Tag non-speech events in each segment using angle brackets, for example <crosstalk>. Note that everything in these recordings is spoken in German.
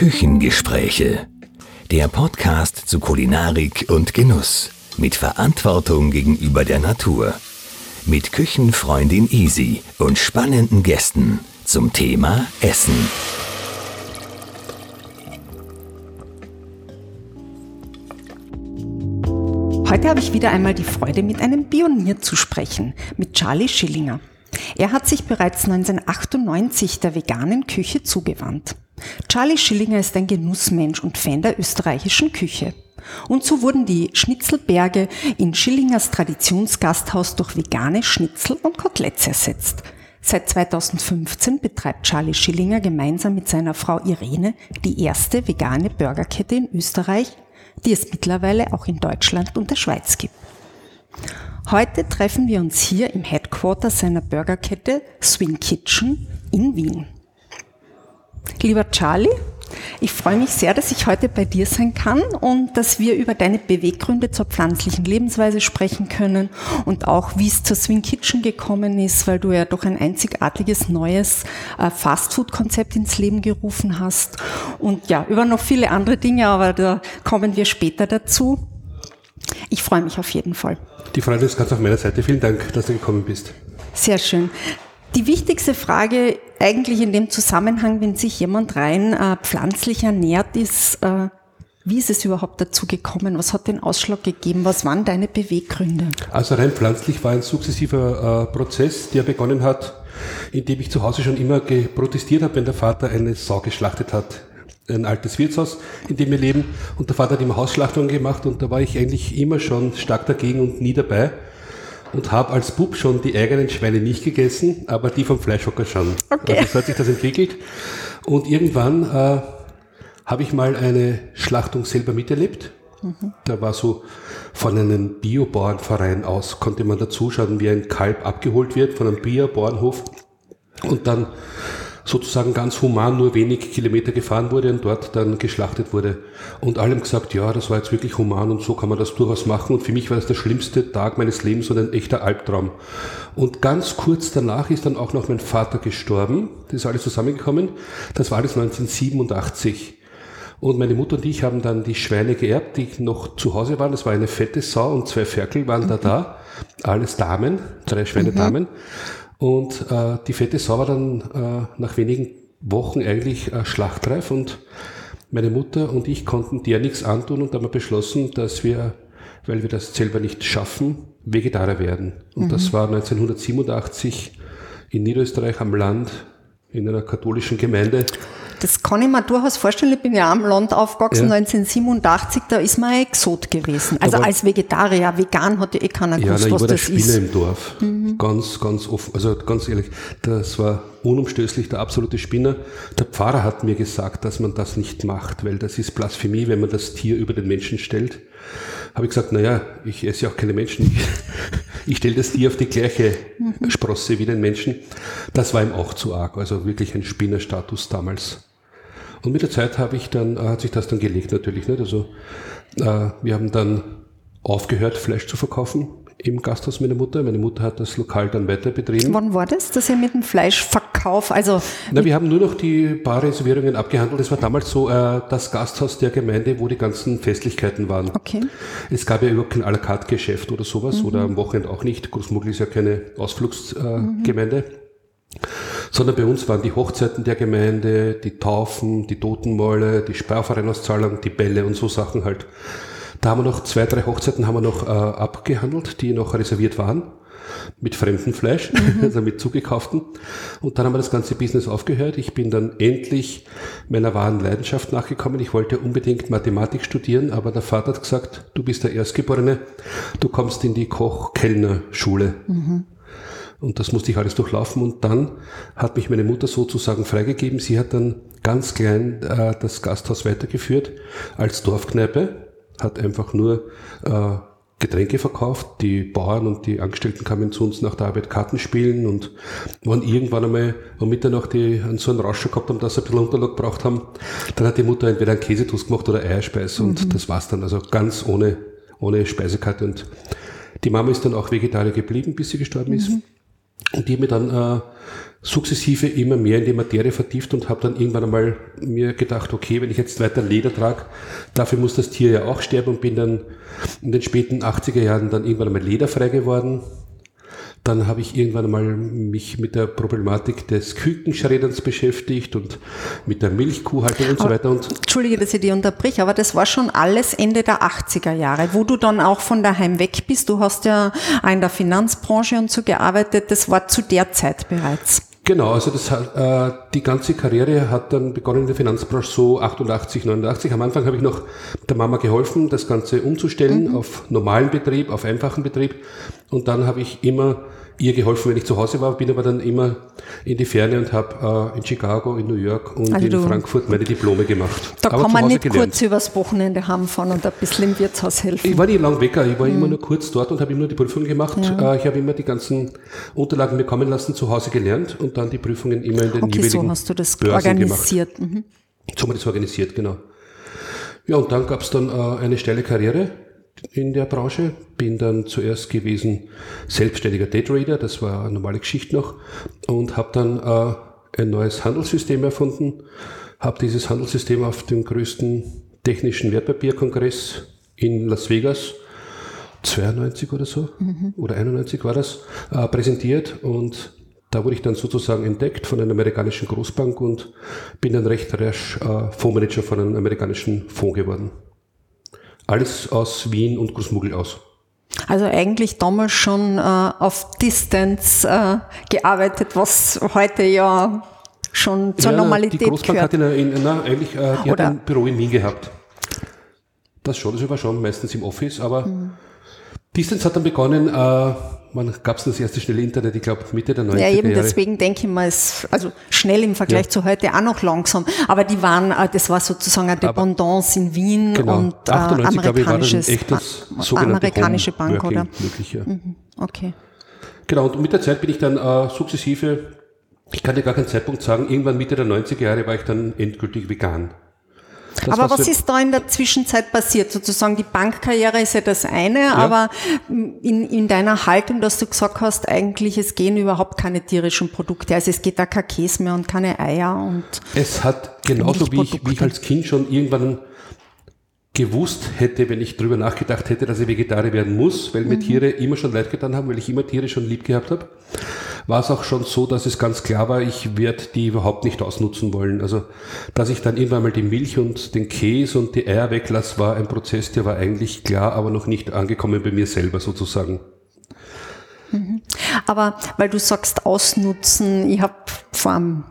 Küchengespräche. Der Podcast zu Kulinarik und Genuss. Mit Verantwortung gegenüber der Natur. Mit Küchenfreundin Easy und spannenden Gästen zum Thema Essen. Heute habe ich wieder einmal die Freude, mit einem Pionier zu sprechen, mit Charlie Schillinger. Er hat sich bereits 1998 der veganen Küche zugewandt. Charlie Schillinger ist ein Genussmensch und Fan der österreichischen Küche. Und so wurden die Schnitzelberge in Schillingers Traditionsgasthaus durch vegane Schnitzel und Koteletts ersetzt. Seit 2015 betreibt Charlie Schillinger gemeinsam mit seiner Frau Irene die erste vegane Burgerkette in Österreich, die es mittlerweile auch in Deutschland und der Schweiz gibt. Heute treffen wir uns hier im Headquarter seiner Burgerkette Swing Kitchen in Wien. Lieber Charlie, ich freue mich sehr, dass ich heute bei dir sein kann und dass wir über deine Beweggründe zur pflanzlichen Lebensweise sprechen können und auch, wie es zur Swing Kitchen gekommen ist, weil du ja doch ein einzigartiges neues äh, Fastfood-Konzept ins Leben gerufen hast. Und ja, über noch viele andere Dinge, aber da kommen wir später dazu. Ich freue mich auf jeden Fall. Die Freude ist ganz auf meiner Seite. Vielen Dank, dass du gekommen bist. Sehr schön. Die wichtigste Frage eigentlich in dem Zusammenhang, wenn sich jemand rein äh, pflanzlich ernährt, ist, äh, wie ist es überhaupt dazu gekommen? Was hat den Ausschlag gegeben? Was waren deine Beweggründe? Also rein pflanzlich war ein sukzessiver äh, Prozess, der begonnen hat, indem ich zu Hause schon immer protestiert habe, wenn der Vater eine Sau geschlachtet hat. Ein altes Wirtshaus, in dem wir leben. Und der Vater hat immer Hausschlachtungen gemacht und da war ich eigentlich immer schon stark dagegen und nie dabei und habe als Bub schon die eigenen Schweine nicht gegessen, aber die vom Fleischhocker schon. Okay. Also so hat sich das entwickelt. Und irgendwann äh, habe ich mal eine Schlachtung selber miterlebt. Mhm. Da war so von einem Biobauernverein aus, konnte man da zuschauen, wie ein Kalb abgeholt wird von einem Biobauernhof und dann sozusagen ganz human nur wenig Kilometer gefahren wurde und dort dann geschlachtet wurde. Und allem gesagt, ja, das war jetzt wirklich human und so kann man das durchaus machen. Und für mich war das der schlimmste Tag meines Lebens und ein echter Albtraum. Und ganz kurz danach ist dann auch noch mein Vater gestorben. Das ist alles zusammengekommen. Das war alles 1987. Und meine Mutter und ich haben dann die Schweine geerbt, die noch zu Hause waren. Das war eine fette Sau und zwei Ferkel waren da da. Alles Damen, drei Schweine Damen. Und äh, die fette Sau war dann äh, nach wenigen Wochen eigentlich äh, schlachtreif und meine Mutter und ich konnten der nichts antun und haben beschlossen, dass wir, weil wir das selber nicht schaffen, Vegetarier werden. Und mhm. das war 1987 in Niederösterreich am Land in einer katholischen Gemeinde. Das kann ich mir durchaus vorstellen. Ich bin ja am Land aufgewachsen, ja. 1987, da ist man ein Exot gewesen. Also war, als Vegetarier, vegan hatte eh keiner gewusst, ja, was das ist. Ich war der Spinner im Dorf. Mhm. Ganz, ganz offen. Also ganz ehrlich, das war unumstößlich der absolute Spinner. Der Pfarrer hat mir gesagt, dass man das nicht macht, weil das ist Blasphemie, wenn man das Tier über den Menschen stellt. Habe ich gesagt, naja, ich esse ja auch keine Menschen. Ich, <laughs> ich stelle das Tier auf die gleiche mhm. Sprosse wie den Menschen. Das war ihm auch zu arg. Also wirklich ein Spinnerstatus damals. Und mit der Zeit habe ich dann, äh, hat sich das dann gelegt natürlich nicht. Also äh, wir haben dann aufgehört, Fleisch zu verkaufen im Gasthaus meiner Mutter. Meine Mutter hat das Lokal dann weiter betrieben. Wann war das, dass ihr mit dem Fleischverkauf, also... Na, wir haben nur noch die Barreservierungen abgehandelt. Es war damals so äh, das Gasthaus der Gemeinde, wo die ganzen Festlichkeiten waren. Okay. Es gab ja überhaupt kein à la carte Geschäft oder sowas mhm. oder am Wochenende auch nicht. Großmuggel ist ja keine Ausflugsgemeinde. Äh, mhm sondern bei uns waren die Hochzeiten der Gemeinde, die Taufen, die Totenmäule, die Sparvereinauszahlung, die Bälle und so Sachen halt. Da haben wir noch zwei, drei Hochzeiten haben wir noch äh, abgehandelt, die noch reserviert waren mit fremdem Fleisch, mhm. <laughs> also mit zugekauften. Und dann haben wir das ganze Business aufgehört. Ich bin dann endlich meiner wahren Leidenschaft nachgekommen. Ich wollte unbedingt Mathematik studieren, aber der Vater hat gesagt, du bist der Erstgeborene, du kommst in die Koch-Kellner-Schule. Mhm. Und das musste ich alles durchlaufen. Und dann hat mich meine Mutter sozusagen freigegeben. Sie hat dann ganz klein äh, das Gasthaus weitergeführt als Dorfkneipe, hat einfach nur äh, Getränke verkauft. Die Bauern und die Angestellten kamen zu uns nach der Arbeit Karten spielen und waren irgendwann einmal um Mitternacht die an so einen Rauscher gehabt haben, dass sie ein bisschen Unterlag gebraucht haben. Dann hat die Mutter entweder einen Käsetoast gemacht oder Eierspeis und mhm. das war's dann. Also ganz ohne, ohne Speisekarte. Und die Mama ist dann auch Vegetarier geblieben, bis sie gestorben ist. Und die mir dann äh, sukzessive immer mehr in die Materie vertieft und habe dann irgendwann einmal mir gedacht, okay, wenn ich jetzt weiter Leder trage, dafür muss das Tier ja auch sterben und bin dann in den späten 80er Jahren dann irgendwann einmal lederfrei geworden dann habe ich irgendwann einmal mich mit der Problematik des Kükenschredderns beschäftigt und mit der Milchkuhhaltung und aber, so weiter. Und Entschuldige, dass ich dich unterbrich, aber das war schon alles Ende der 80er Jahre, wo du dann auch von daheim weg bist. Du hast ja in der Finanzbranche und so gearbeitet. Das war zu der Zeit bereits. Genau, also das, äh, die ganze Karriere hat dann begonnen in der Finanzbranche so 88, 89. Am Anfang habe ich noch der Mama geholfen, das Ganze umzustellen mhm. auf normalen Betrieb, auf einfachen Betrieb. Und dann habe ich immer ihr geholfen, wenn ich zu Hause war, bin aber dann immer in die Ferne und habe äh, in Chicago, in New York und also in Frankfurt meine Diplome gemacht. Da aber kann man nicht gelernt. kurz übers Wochenende heimfahren und ein bisschen im Wirtshaus helfen. Ich war nicht lang weg, ich war mhm. immer nur kurz dort und habe immer die Prüfung gemacht. Ja. Äh, ich habe immer die ganzen Unterlagen mir kommen lassen, zu Hause gelernt und dann die Prüfungen immer in den okay, jeweiligen so hast du das Börsen organisiert. Gemacht. Mhm. So haben wir das organisiert, genau. Ja, und dann gab es dann äh, eine steile Karriere in der Branche. Bin dann zuerst gewesen selbstständiger Daytrader, das war eine normale Geschichte noch, und habe dann äh, ein neues Handelssystem erfunden. Habe dieses Handelssystem auf dem größten technischen Wertpapierkongress in Las Vegas 92 oder so, mhm. oder 91 war das, äh, präsentiert und da wurde ich dann sozusagen entdeckt von einer amerikanischen Großbank und bin dann recht rasch äh, Fondsmanager von einem amerikanischen Fonds geworden. Alles aus Wien und Großmuggel aus. Also eigentlich damals schon äh, auf Distance äh, gearbeitet, was heute ja schon zur ja, Normalität die Großbank gehört. Hat in, in, na, eigentlich, äh, die hat ein Büro in Wien gehabt. Das schon, das war schon meistens im Office, aber mhm. Distance hat dann begonnen, äh, man gab es das erste schnelle Internet, ich glaube Mitte der 90er Jahre. Ja, eben Jahre. deswegen denke ich mal, es also schnell im Vergleich ja. zu heute auch noch langsam. Aber die waren, äh, das war sozusagen eine Dependance in Wien genau. und 98, äh, amerikanisches, ich, war das amerikanische Bank, oder? Möglich, ja. Mhm. Okay. Genau, und mit der Zeit bin ich dann äh, sukzessive, ich kann dir gar keinen Zeitpunkt sagen, irgendwann Mitte der 90er Jahre war ich dann endgültig vegan. Das, aber was, was ist da in der Zwischenzeit passiert? Sozusagen die Bankkarriere ist ja das eine, ja. aber in, in deiner Haltung, dass du gesagt hast, eigentlich es gehen überhaupt keine tierischen Produkte. Also es geht da kein Käse mehr und keine Eier und. Es hat genauso wie ich, wie ich als Kind schon irgendwann gewusst hätte, wenn ich drüber nachgedacht hätte, dass ich Vegetarier werden muss, weil mir mhm. Tiere immer schon leid getan haben, weil ich immer Tiere schon lieb gehabt habe, war es auch schon so, dass es ganz klar war, ich werde die überhaupt nicht ausnutzen wollen. Also, dass ich dann irgendwann mal die Milch und den Käse und die Eier weglasse, war ein Prozess, der war eigentlich klar, aber noch nicht angekommen bei mir selber sozusagen. Mhm. Aber weil du sagst ausnutzen, ich habe vor einem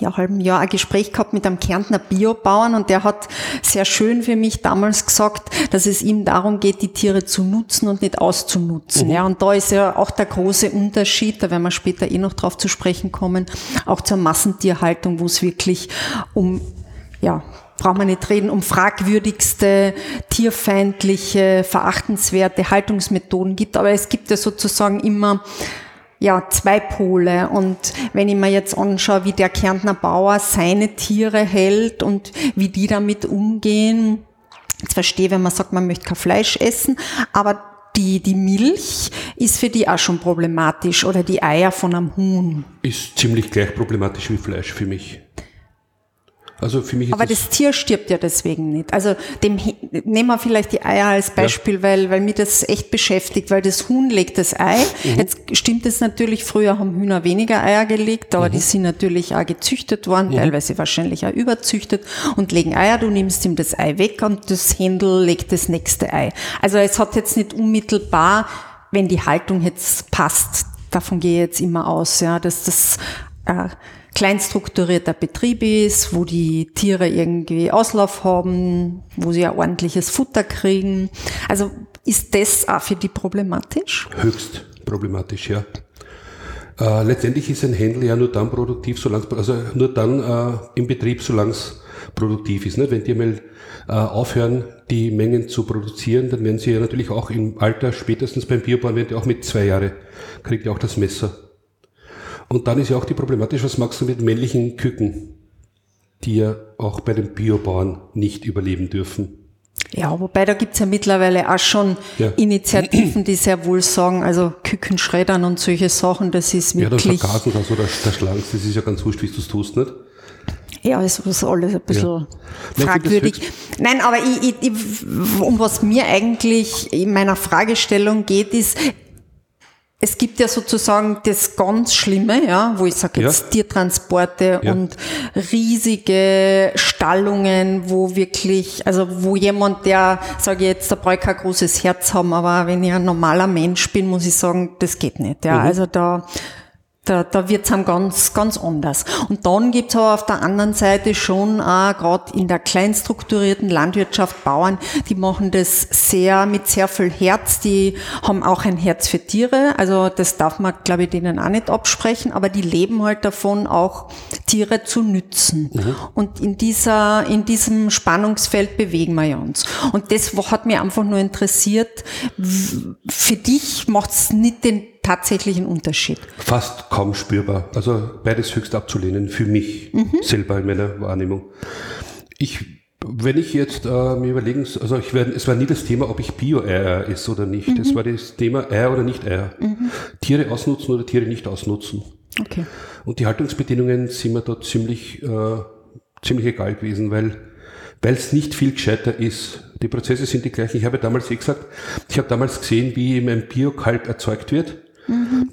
ja, halben Jahr ein Gespräch gehabt mit einem Kärntner Biobauern und der hat sehr schön für mich damals gesagt, dass es ihm darum geht, die Tiere zu nutzen und nicht auszunutzen. Mhm. Ja, und da ist ja auch der große Unterschied, da werden wir später eh noch drauf zu sprechen kommen, auch zur Massentierhaltung, wo es wirklich um, ja, braucht man nicht reden, um fragwürdigste, tierfeindliche, verachtenswerte Haltungsmethoden gibt. Aber es gibt ja sozusagen immer ja, zwei Pole. Und wenn ich mir jetzt anschaue, wie der Kärntner Bauer seine Tiere hält und wie die damit umgehen, jetzt verstehe, wenn man sagt, man möchte kein Fleisch essen, aber die, die Milch ist für die auch schon problematisch oder die Eier von einem Huhn. Ist ziemlich gleich problematisch wie Fleisch für mich. Also für mich Aber das, das, Tier stirbt ja deswegen nicht. Also dem nehmen wir vielleicht die Eier als Beispiel, ja. weil, weil mich das echt beschäftigt, weil das Huhn legt das Ei. Mhm. Jetzt stimmt es natürlich, früher haben Hühner weniger Eier gelegt, aber mhm. die sind natürlich auch gezüchtet worden, mhm. teilweise wahrscheinlich auch überzüchtet und legen Eier. Du nimmst ihm das Ei weg und das Händel legt das nächste Ei. Also es hat jetzt nicht unmittelbar, wenn die Haltung jetzt passt, davon gehe ich jetzt immer aus, ja, dass das äh, kleinstrukturierter Betrieb ist, wo die Tiere irgendwie Auslauf haben, wo sie ein ordentliches Futter kriegen. Also ist das auch für die problematisch? Höchst problematisch, ja. Äh, letztendlich ist ein Händler ja nur dann produktiv, solange also nur dann äh, im Betrieb, solange es produktiv ist. Nicht? Wenn die mal äh, aufhören, die Mengen zu produzieren, dann werden sie ja natürlich auch im Alter, spätestens beim Biobauern, werden die auch mit zwei Jahre, kriegt ja auch das Messer. Und dann ist ja auch die Problematik, was machst du mit männlichen Küken, die ja auch bei den Biobauern nicht überleben dürfen? Ja, wobei da gibt's ja mittlerweile auch schon Ja. Initiativen, die sehr wohl sagen, also Küken schreddern und solche Sachen, das ist Ja, dann wirklich, vergasen das oder der Schlanks, das ist ja ganz wurscht, wie du es tust, nicht? ja, es ist alles ein bisschen Ja. Das fragwürdig. Nein, aber ich, ich, ich, um was mir eigentlich in meiner Fragestellung geht, ist, es gibt ja sozusagen das ganz Schlimme, ja, wo ich sage jetzt Ja. Tiertransporte Ja. und riesige Stallungen, wo wirklich, also wo jemand, der, sage ich jetzt, da brauche ich kein großes Herz haben, aber wenn ich ein normaler Mensch bin, muss ich sagen, das geht nicht. Ja, also da, da, da wird's einem ganz, ganz anders. Und dann gibt's aber auf der anderen Seite schon auch gerade in der kleinstrukturierten Landwirtschaft Bauern, die machen das sehr mit sehr viel Herz, die haben auch ein Herz für Tiere, also das darf man, glaube ich, denen auch nicht absprechen, aber die leben halt davon, auch Tiere zu nützen. Und in dieser, in diesem Spannungsfeld bewegen wir uns. Und das hat mich einfach nur interessiert, für dich macht's nicht den tatsächlichen Unterschied. Fast kaum spürbar. Also beides höchst abzulehnen für mich selber in meiner Wahrnehmung. Ich, wenn ich jetzt äh, mir überlegen, also ich werde, es war nie das Thema, ob ich Bio-Eier esse oder nicht. Es war das Thema Eier oder nicht Eier. Tiere ausnutzen oder Tiere nicht ausnutzen. Okay. Und die Haltungsbedingungen sind mir da ziemlich, äh, ziemlich egal gewesen, weil weil es nicht viel gescheiter ist. Die Prozesse sind die gleichen. Ich habe damals eh gesagt, ich habe damals gesehen, wie eben ein Biokalb erzeugt wird.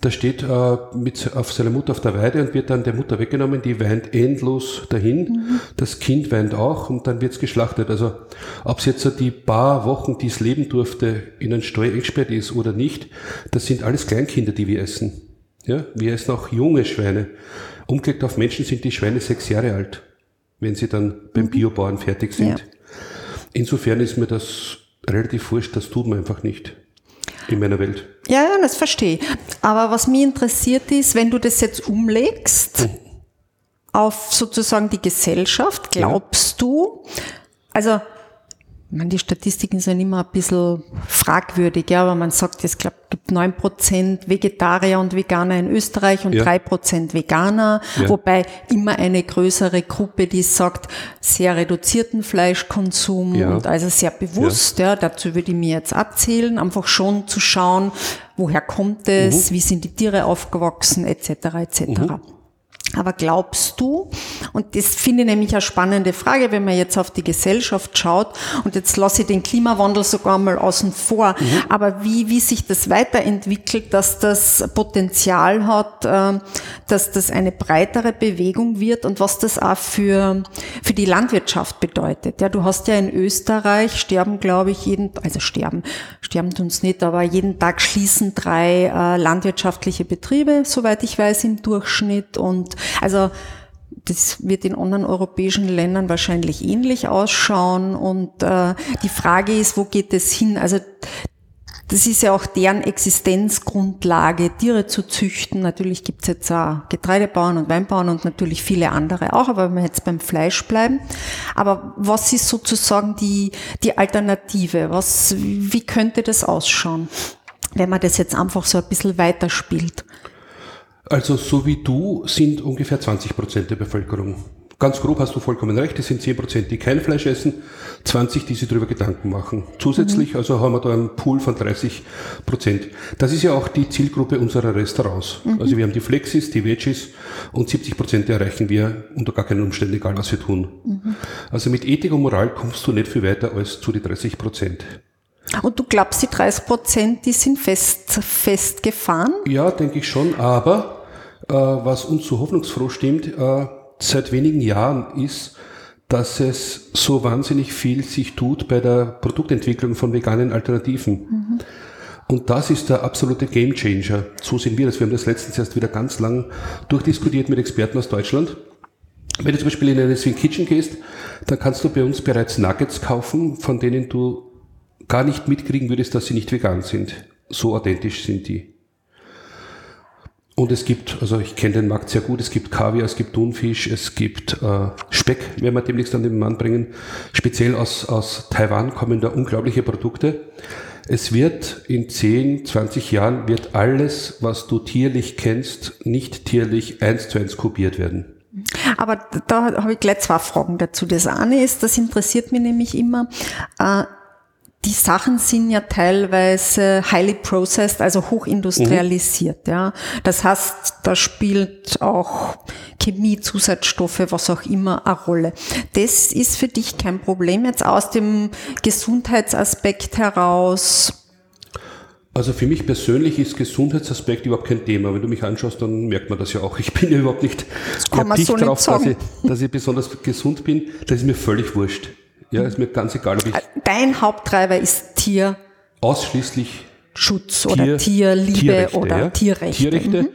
Da steht äh, mit auf seiner Mutter auf der Weide und wird dann der Mutter weggenommen, die weint endlos dahin. Das Kind weint auch und dann wird's geschlachtet. Also ob es jetzt so die paar Wochen, die es leben durfte, in einen Stall eingesperrt ist oder nicht, das sind alles Kleinkinder, die wir essen. Ja, wir essen auch junge Schweine. Umgelegt auf Menschen sind die Schweine sechs Jahre alt, wenn sie dann beim Biobauern fertig sind. Ja. Insofern ist mir das relativ wurscht, das tut man einfach nicht in meiner Welt. Ja, ja, das verstehe ich. Aber was mich interessiert ist, wenn du das jetzt umlegst auf sozusagen die Gesellschaft, glaubst du, also meine, die Statistiken sind immer ein bisschen fragwürdig, ja, aber man sagt, es glaub, gibt neun Prozent Vegetarier und Veganer in Österreich und Ja. drei Prozent Veganer, Ja. wobei immer eine größere Gruppe, die sagt, sehr reduzierten Fleischkonsum Ja. und also sehr bewusst, ja. dazu würde ich mir jetzt erzählen, einfach schon zu schauen, woher kommt es, wie sind die Tiere aufgewachsen, etc., etc. Aber glaubst du, und das finde ich nämlich eine spannende Frage, wenn man jetzt auf die Gesellschaft schaut, und jetzt lasse ich den Klimawandel sogar mal außen vor, aber wie, wie sich das weiterentwickelt, dass das Potenzial hat, äh, dass das eine breitere Bewegung wird und was das auch für, für die Landwirtschaft bedeutet. Ja, du hast ja in Österreich sterben, glaube ich, jeden, also sterben, sterben tun's nicht, aber jeden Tag schließen drei äh, landwirtschaftliche Betriebe, soweit ich weiß, im Durchschnitt und also das wird in anderen europäischen Ländern wahrscheinlich ähnlich ausschauen. Und äh, die Frage ist, wo geht es hin? Also das ist ja auch deren Existenzgrundlage, Tiere zu züchten. Natürlich gibt's jetzt auch Getreidebauern und Weinbauern und natürlich viele andere auch, aber wenn wir jetzt beim Fleisch bleiben. Aber was ist sozusagen die, die Alternative? Was, wie könnte das ausschauen, wenn man das jetzt einfach so ein bisschen weiterspielt? Also so wie du sind ungefähr 20 Prozent der Bevölkerung. Ganz grob hast du vollkommen recht, es sind 10 Prozent, die kein Fleisch essen, 20, die sich darüber Gedanken machen. Zusätzlich also haben wir da einen Pool von 30 Prozent. Das ist ja auch die Zielgruppe unserer Restaurants. Also wir haben die Flexis, die Veggies und 70 Prozent erreichen wir unter gar keinen Umständen, egal was wir tun. Also mit Ethik und Moral kommst du nicht viel weiter als zu die 30 Prozent. Und du glaubst, die 30 Prozent, die sind fest, festgefahren? Ja, denke ich schon, aber was uns so hoffnungsfroh stimmt, äh, seit wenigen Jahren ist, dass es so wahnsinnig viel sich tut bei der Produktentwicklung von veganen Alternativen. Und das ist der absolute Gamechanger. So sehen wir das. Wir haben das letztens erst wieder ganz lang durchdiskutiert mit Experten aus Deutschland. Wenn du zum Beispiel in eine Swing Kitchen gehst, dann kannst du bei uns bereits Nuggets kaufen, von denen du gar nicht mitkriegen würdest, dass sie nicht vegan sind. So authentisch sind die. Und es gibt, also ich kenne den Markt sehr gut, es gibt Kaviar, es gibt Thunfisch, es gibt äh, Speck, werden wir demnächst an den Mann bringen. Speziell aus, aus Taiwan kommen da unglaubliche Produkte. Es wird in 10, 20 Jahren wird alles, was du tierlich kennst, nicht tierlich eins zu eins kopiert werden. Aber da habe ich gleich zwei Fragen dazu. Das eine ist, das interessiert mich nämlich immer, äh, die Sachen sind ja teilweise highly processed, also hochindustrialisiert, mhm. ja. Das heißt, da spielt auch Chemie, Zusatzstoffe, was auch immer eine Rolle. Das ist für dich kein Problem jetzt aus dem Gesundheitsaspekt heraus. Also für mich persönlich ist Gesundheitsaspekt überhaupt kein Thema. Wenn du mich anschaust, dann merkt man das ja auch. Ich bin ja überhaupt nicht dicht so drauf, dass ich, dass ich besonders gesund bin. Das ist mir völlig wurscht. Ja, ist mir ganz egal, ob ich. Dein Haupttreiber ist Tier. Ausschließlich Schutz Tier, oder Tierliebe Tierrechte, oder ja. Tierrechte. Tierrechte. Mhm.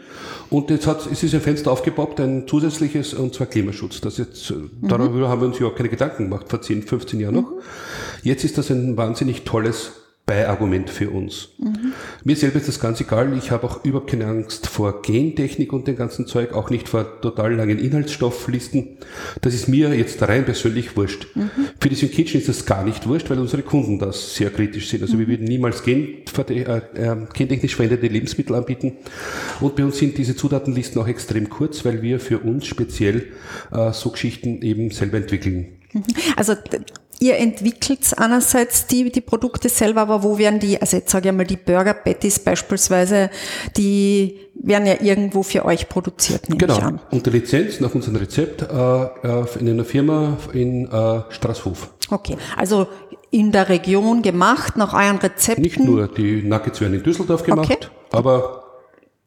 Und jetzt hat, es ist ein Fenster aufgepoppt, ein zusätzliches, und zwar Klimaschutz. Das jetzt, mhm. Darüber haben wir uns überhaupt keine Gedanken gemacht, vor 10, 15 Jahren noch. Mhm. Jetzt ist das ein wahnsinnig tolles Beiargument für uns. Mhm. Mir selber ist das ganz egal. Ich habe auch überhaupt keine Angst vor Gentechnik und dem ganzen Zeug, auch nicht vor total langen Inhaltsstofflisten. Das ist mir jetzt rein persönlich wurscht. Mhm. Für die Kitchen ist das gar nicht wurscht, weil unsere Kunden das sehr kritisch sind. Also mhm. wir würden niemals äh, gentechnisch verwendete Lebensmittel anbieten. Und bei uns sind diese Zutatenlisten auch extrem kurz, weil wir für uns speziell äh, so Geschichten eben selber entwickeln. Also Ihr entwickelt einerseits die, die Produkte selber, aber wo werden die, also jetzt sage ich mal, die Burger Patties beispielsweise, die werden ja irgendwo für euch produziert, nehme genau. ich an. Unter Lizenz nach unserem Rezept äh, in einer Firma in äh, Straßhof. Okay, also in der Region gemacht, nach euren Rezepten? Nicht nur, die Nuggets werden in Düsseldorf gemacht, okay. aber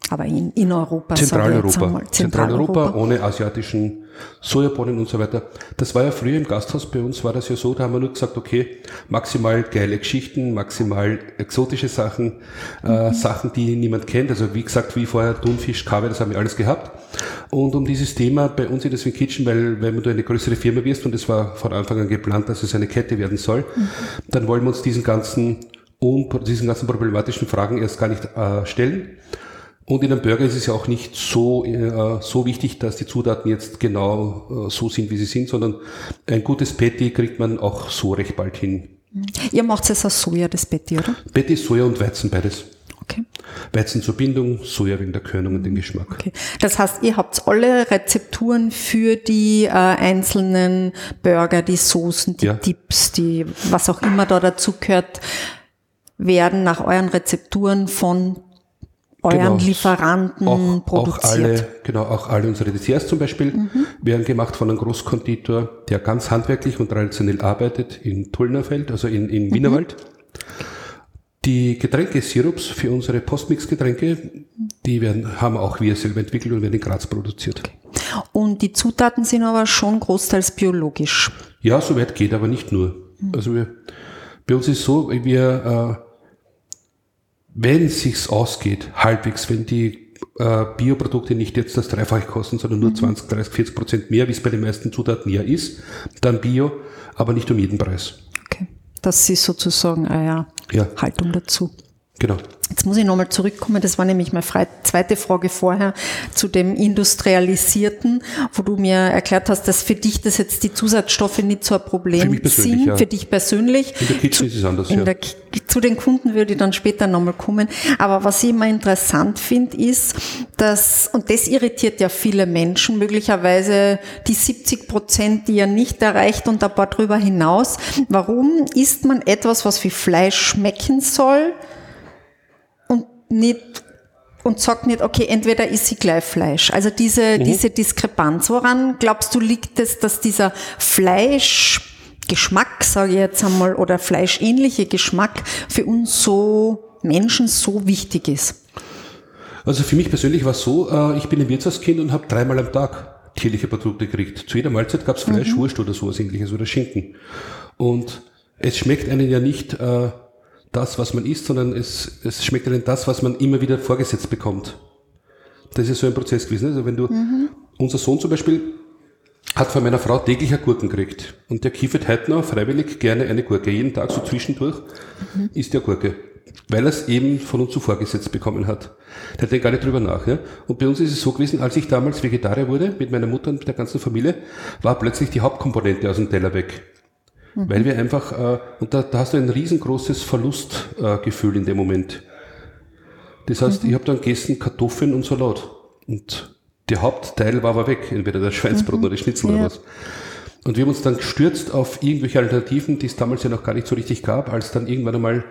aber in, in Europa. Zentraleuropa. Zentraleuropa. Ohne asiatischen Sojabohnen und so weiter. Das war ja früher im Gasthaus bei uns, war das ja so, da haben wir nur gesagt, okay, maximal geile Geschichten, maximal exotische Sachen, äh, mhm. Sachen, die niemand kennt. Also wie gesagt, wie vorher Thunfisch, Kaviar, das haben wir alles gehabt. Und um dieses Thema bei uns in der Swing Kitchen, weil wenn du eine größere Firma wirst, und es war von Anfang an geplant, dass es eine Kette werden soll, mhm. dann wollen wir uns diesen ganzen, diesen ganzen problematischen Fragen erst gar nicht äh, stellen und in einem Burger ist es ja auch nicht so, äh, so wichtig, dass die Zutaten jetzt genau äh, so sind, wie sie sind, sondern ein gutes Patty kriegt man auch so recht bald hin. Ihr macht es aus Soja, das Patty, oder? Patty, Soja und Weizen, beides. Okay. Weizen zur Bindung, Soja wegen der Körnung und dem Geschmack. Okay. Das heißt, ihr habt alle Rezepturen für die äh, einzelnen Burger, die Soßen, die ja. Dips, die was auch immer da dazu gehört, werden nach euren Rezepturen von euren genau. Lieferanten auch, produziert. Auch alle, genau, auch alle unsere Desserts zum Beispiel mhm. werden gemacht von einem Großkonditor, der ganz handwerklich und traditionell arbeitet in Tullnerfeld, also in, in Wienerwald. Mhm. Die Getränke, Sirups für unsere Postmix-Getränke, die werden, haben auch wir selber entwickelt und werden in Graz produziert. Und die Zutaten sind aber schon großteils biologisch. Ja, soweit geht, aber nicht nur. Mhm. Also wir, bei uns ist so, wir äh, wenn es sich ausgeht, halbwegs, wenn die äh, Bioprodukte nicht jetzt das Dreifache kosten, sondern nur mhm. 20, 30, 40 Prozent mehr, wie es bei den meisten Zutaten ja ist, dann Bio, aber nicht um jeden Preis. Okay. Das ist sozusagen eine ja. Haltung dazu. Genau. Jetzt muss ich nochmal zurückkommen, das war nämlich meine zweite Frage vorher zu dem Industrialisierten, wo du mir erklärt hast, dass für dich das jetzt die Zusatzstoffe nicht so ein Problem für sind, ja. für dich persönlich. In der Kitchen ist es anders, ja. Der, zu den Kunden würde ich dann später nochmal kommen. Aber was ich immer interessant finde, ist, dass, und das irritiert ja viele Menschen, möglicherweise die 70 Prozent, die ja nicht erreicht und ein paar drüber hinaus. Warum isst man etwas, was wie Fleisch schmecken soll, nicht und sagt nicht, okay, entweder ist sie gleich Fleisch. Also diese, mhm. diese Diskrepanz. Woran glaubst du, liegt es, dass dieser Fleischgeschmack, sage ich jetzt einmal, oder fleischähnliche Geschmack für uns so Menschen so wichtig ist? Also für mich persönlich war es so, äh, ich bin ein Wirtshauskind und habe dreimal am Tag tierliche Produkte gekriegt. Zu jeder Mahlzeit gab es Fleisch, mhm. Wurst oder sowas ähnliches oder Schinken. Und es schmeckt einen ja nicht äh, das, was man isst, sondern es, es schmeckt einem das, was man immer wieder vorgesetzt bekommt. Das ist so ein Prozess gewesen. Also wenn du, mhm. unser Sohn zum Beispiel hat von meiner Frau täglich eine Gurken gekriegt. Und der kiefert heute noch freiwillig gerne eine Gurke. Jeden Tag so zwischendurch mhm. isst der Gurke. Weil er es eben von uns so vorgesetzt bekommen hat. Der denkt gar nicht drüber nach. Ja? Und bei uns ist es so gewesen, als ich damals Vegetarier wurde, mit meiner Mutter und der ganzen Familie, war plötzlich die Hauptkomponente aus dem Teller weg. Mhm. Weil wir einfach, äh, und da, da hast du ein riesengroßes Verlustgefühl äh, in dem Moment. Das heißt, mhm. ich habe dann gegessen Kartoffeln und Salat. Und Der Hauptteil war aber weg, entweder das Schweinsbrot oder das Schnitzel Ja. oder was. Und wir haben uns dann gestürzt auf irgendwelche Alternativen, die es damals ja noch gar nicht so richtig gab, als dann irgendwann einmal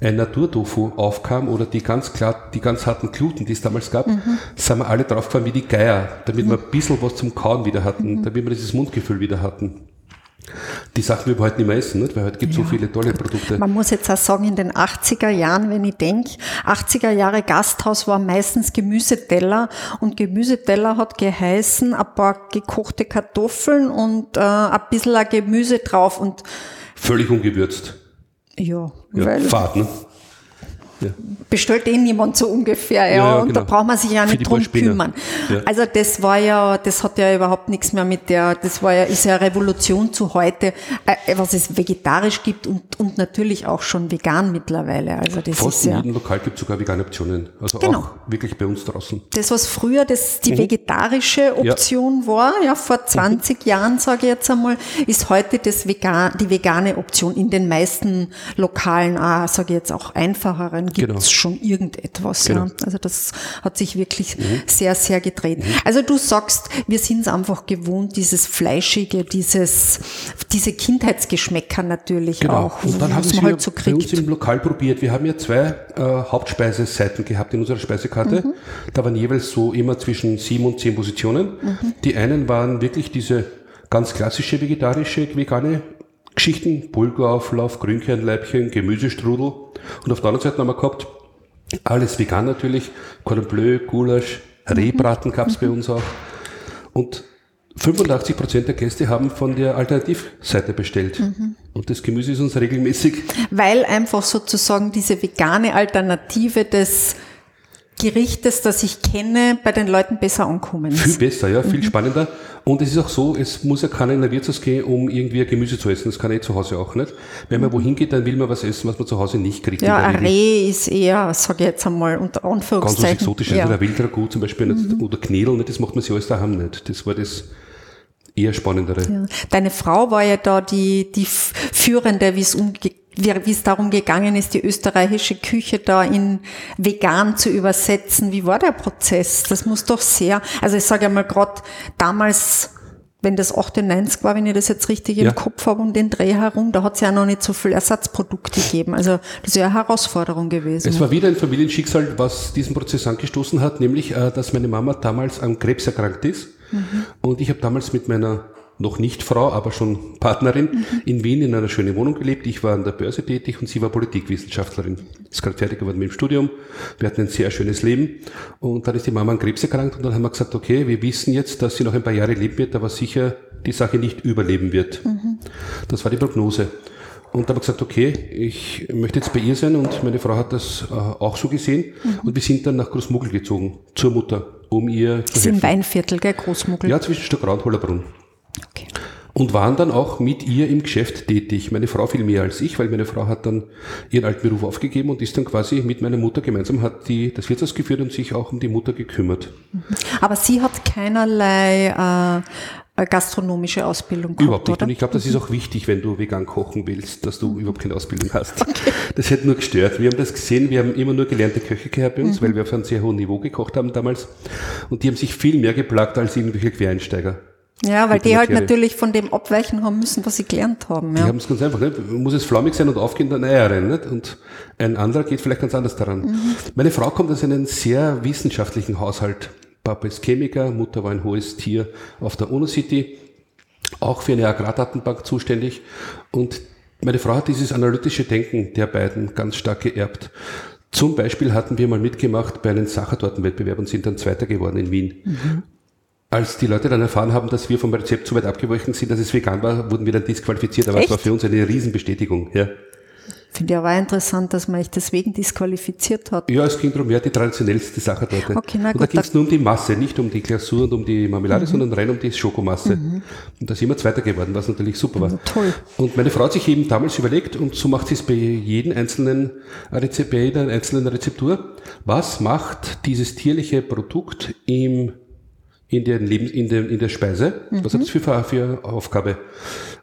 ein Naturtofu aufkam oder die ganz klar, die ganz harten Gluten, die es damals gab, sind wir alle draufgefahren wie die Geier, damit wir ein bisschen was zum Kauen wieder hatten, damit wir dieses Mundgefühl wieder hatten. Die Sachen wir heute nicht mehr essen, nicht? weil heute gibt es so viele tolle Produkte. Man muss jetzt auch sagen, in den 80er Jahren, wenn ich denke, 80er Jahre Gasthaus war meistens Gemüseteller und Gemüseteller hat geheißen, ein paar gekochte Kartoffeln und äh, ein bisschen Gemüse drauf und Völlig ungewürzt. ja, Ja, weil Fahrt, ne? Ja. bestellt eh niemand so ungefähr, ja, Ja, und da genau. braucht man sich ja nicht drum kümmern. Also das war ja, das hat ja überhaupt nichts mehr mit der, das war ja, ist ja Revolution zu heute, äh, was es vegetarisch gibt und, und natürlich auch schon vegan mittlerweile. Also das Fast ist in ja. jedem Lokal gibt es sogar vegane Optionen. Also Genau. auch wirklich bei uns draußen. Das, was früher das, Mhm. die vegetarische Option war, ja, vor 20 Jahren, sage ich jetzt einmal, ist heute das vegan, die vegane Option. In den meisten Lokalen, ah, sage ich jetzt auch einfacheren, gibt es Genau. schon irgendetwas. Genau. Ja. Also das hat sich wirklich sehr, sehr gedreht. Also du sagst, wir sind es einfach gewohnt, dieses Fleischige, dieses, diese Kindheitsgeschmäcker natürlich auch, Genau. Und dann haben wir halt so bei uns kriegt. im Lokal probiert. Wir haben ja zwei äh, Hauptspeiseseiten gehabt in unserer Speisekarte. Mhm. Da waren jeweils so immer zwischen sieben und zehn Positionen. Mhm. Die einen waren wirklich diese ganz klassische vegetarische, vegane Geschichten. Bulgurauflauf, Grünkernleibchen, Gemüsestrudel. Und auf der anderen Seite haben wir gehabt, alles vegan natürlich. Cordon Bleu, Gulasch, Rehbraten <laughs> gab es bei uns auch. Und 85 Prozent der Gäste haben von der Alternativseite bestellt. Und das Gemüse ist uns regelmäßig weil einfach sozusagen diese vegane Alternative des Gerichtes, das ich kenne, bei den Leuten besser ankommen viel besser, ja, viel spannender. Und es ist auch so, es muss ja keiner in ein Wirtshaus gehen, um irgendwie ein Gemüse zu essen. Das kann er eh zu Hause auch nicht. Wenn man wohin geht, dann will man was essen, was man zu Hause nicht kriegt. Ja, in ein. Reh ist eher, sage ich jetzt einmal, unter Ganz was Anführungszeichen. Exotisches. ja. Mhm. Oder Wildragout zum Beispiel nicht, oder Knädel, nicht, das macht man sich alles daheim nicht. Das war das eher Spannendere. Ja. Deine Frau war ja da die, die Führende, wie es umge wie es darum gegangen ist, die österreichische Küche da in vegan zu übersetzen. Wie war der Prozess? Das muss doch sehr, also ich sage einmal gerade damals, wenn das 98 war, wenn ich das jetzt richtig Ja. im Kopf habe, um den Dreh herum, da hat es ja noch nicht so viel Ersatzprodukte gegeben. Also das ist ja eine Herausforderung gewesen. Es war wieder ein Familienschicksal, was diesen Prozess angestoßen hat, nämlich, äh, dass meine Mama damals an Krebs erkrankt ist. Und ich habe damals mit meiner noch nicht Frau, aber schon Partnerin in Wien in einer schönen Wohnung gelebt. Ich war an der Börse tätig und sie war Politikwissenschaftlerin. Ist gerade fertig geworden mit dem Studium. Wir hatten ein sehr schönes Leben. Und dann ist die Mama an Krebs erkrankt und dann haben wir gesagt, okay, wir wissen jetzt, dass sie noch ein paar Jahre leben wird, aber sicher die Sache nicht überleben wird. Das war die Prognose. Und da habe gesagt, okay, ich möchte jetzt bei ihr sein und meine Frau hat das äh, auch so gesehen. Und wir sind dann nach Großmuggel gezogen, zur Mutter, um ihr das ist im. Weinviertel, gell, Großmuggel. Ja, zwischen Stockgrau und Hollerbrunn. Okay. Und waren dann auch mit ihr im Geschäft tätig. Meine Frau viel mehr als ich, weil meine Frau hat dann ihren alten Beruf aufgegeben und ist dann quasi mit meiner Mutter gemeinsam, hat die das Wirtshaus geführt und sich auch um die Mutter gekümmert. Aber sie hat keinerlei äh, gastronomische Ausbildung gehabt, Überhaupt nicht. oder? Und ich glaube, das ist auch wichtig, wenn du vegan kochen willst, dass du überhaupt keine Ausbildung hast. Das hätte nur gestört. Wir haben das gesehen, wir haben immer nur gelernte Köche gehabt bei uns, Mhm. weil wir auf einem sehr hohen Niveau gekocht haben damals. Und die haben sich viel mehr geplagt als irgendwelche Quereinsteiger. Ja, weil die halt Materie. natürlich von dem abweichen haben müssen, was sie gelernt haben. Die Ja. haben es ganz einfach, nicht? muss es flaumig sein und aufgehen, dann Eier rein, nicht? Und ein anderer geht vielleicht ganz anders daran. Mhm. Meine Frau kommt aus einem sehr wissenschaftlichen Haushalt. Papa ist Chemiker, Mutter war ein hohes Tier auf der UNO-City, auch für eine Agrardatenbank zuständig. Und meine Frau hat dieses analytische Denken der beiden ganz stark geerbt. Zum Beispiel hatten wir mal mitgemacht bei einem Sachertortenwettbewerb und sind dann Zweiter geworden in Wien. Als die Leute dann erfahren haben, dass wir vom Rezept so weit abgewichen sind, dass es vegan war, wurden wir dann disqualifiziert. Aber Echt? es war für uns eine Riesenbestätigung. Ja, Finde ich aber auch interessant, dass man euch deswegen disqualifiziert hat. ja es ging darum, wer die traditionellste Sachertorte. Okay, na und da gut, ging es da- nur um die Masse, nicht um die Glasur und um die Marmelade, sondern rein um die Schokomasse. Und da sind wir Zweiter geworden, was natürlich super war. Ja, toll. Und meine Frau hat sich eben damals überlegt, und so macht sie es bei jedem einzelnen Rezept, bei jeder einzelnen Rezeptur, was macht dieses tierliche Produkt im in, den Lebens, in, der, in der Speise. Was hat das für, für Aufgabe?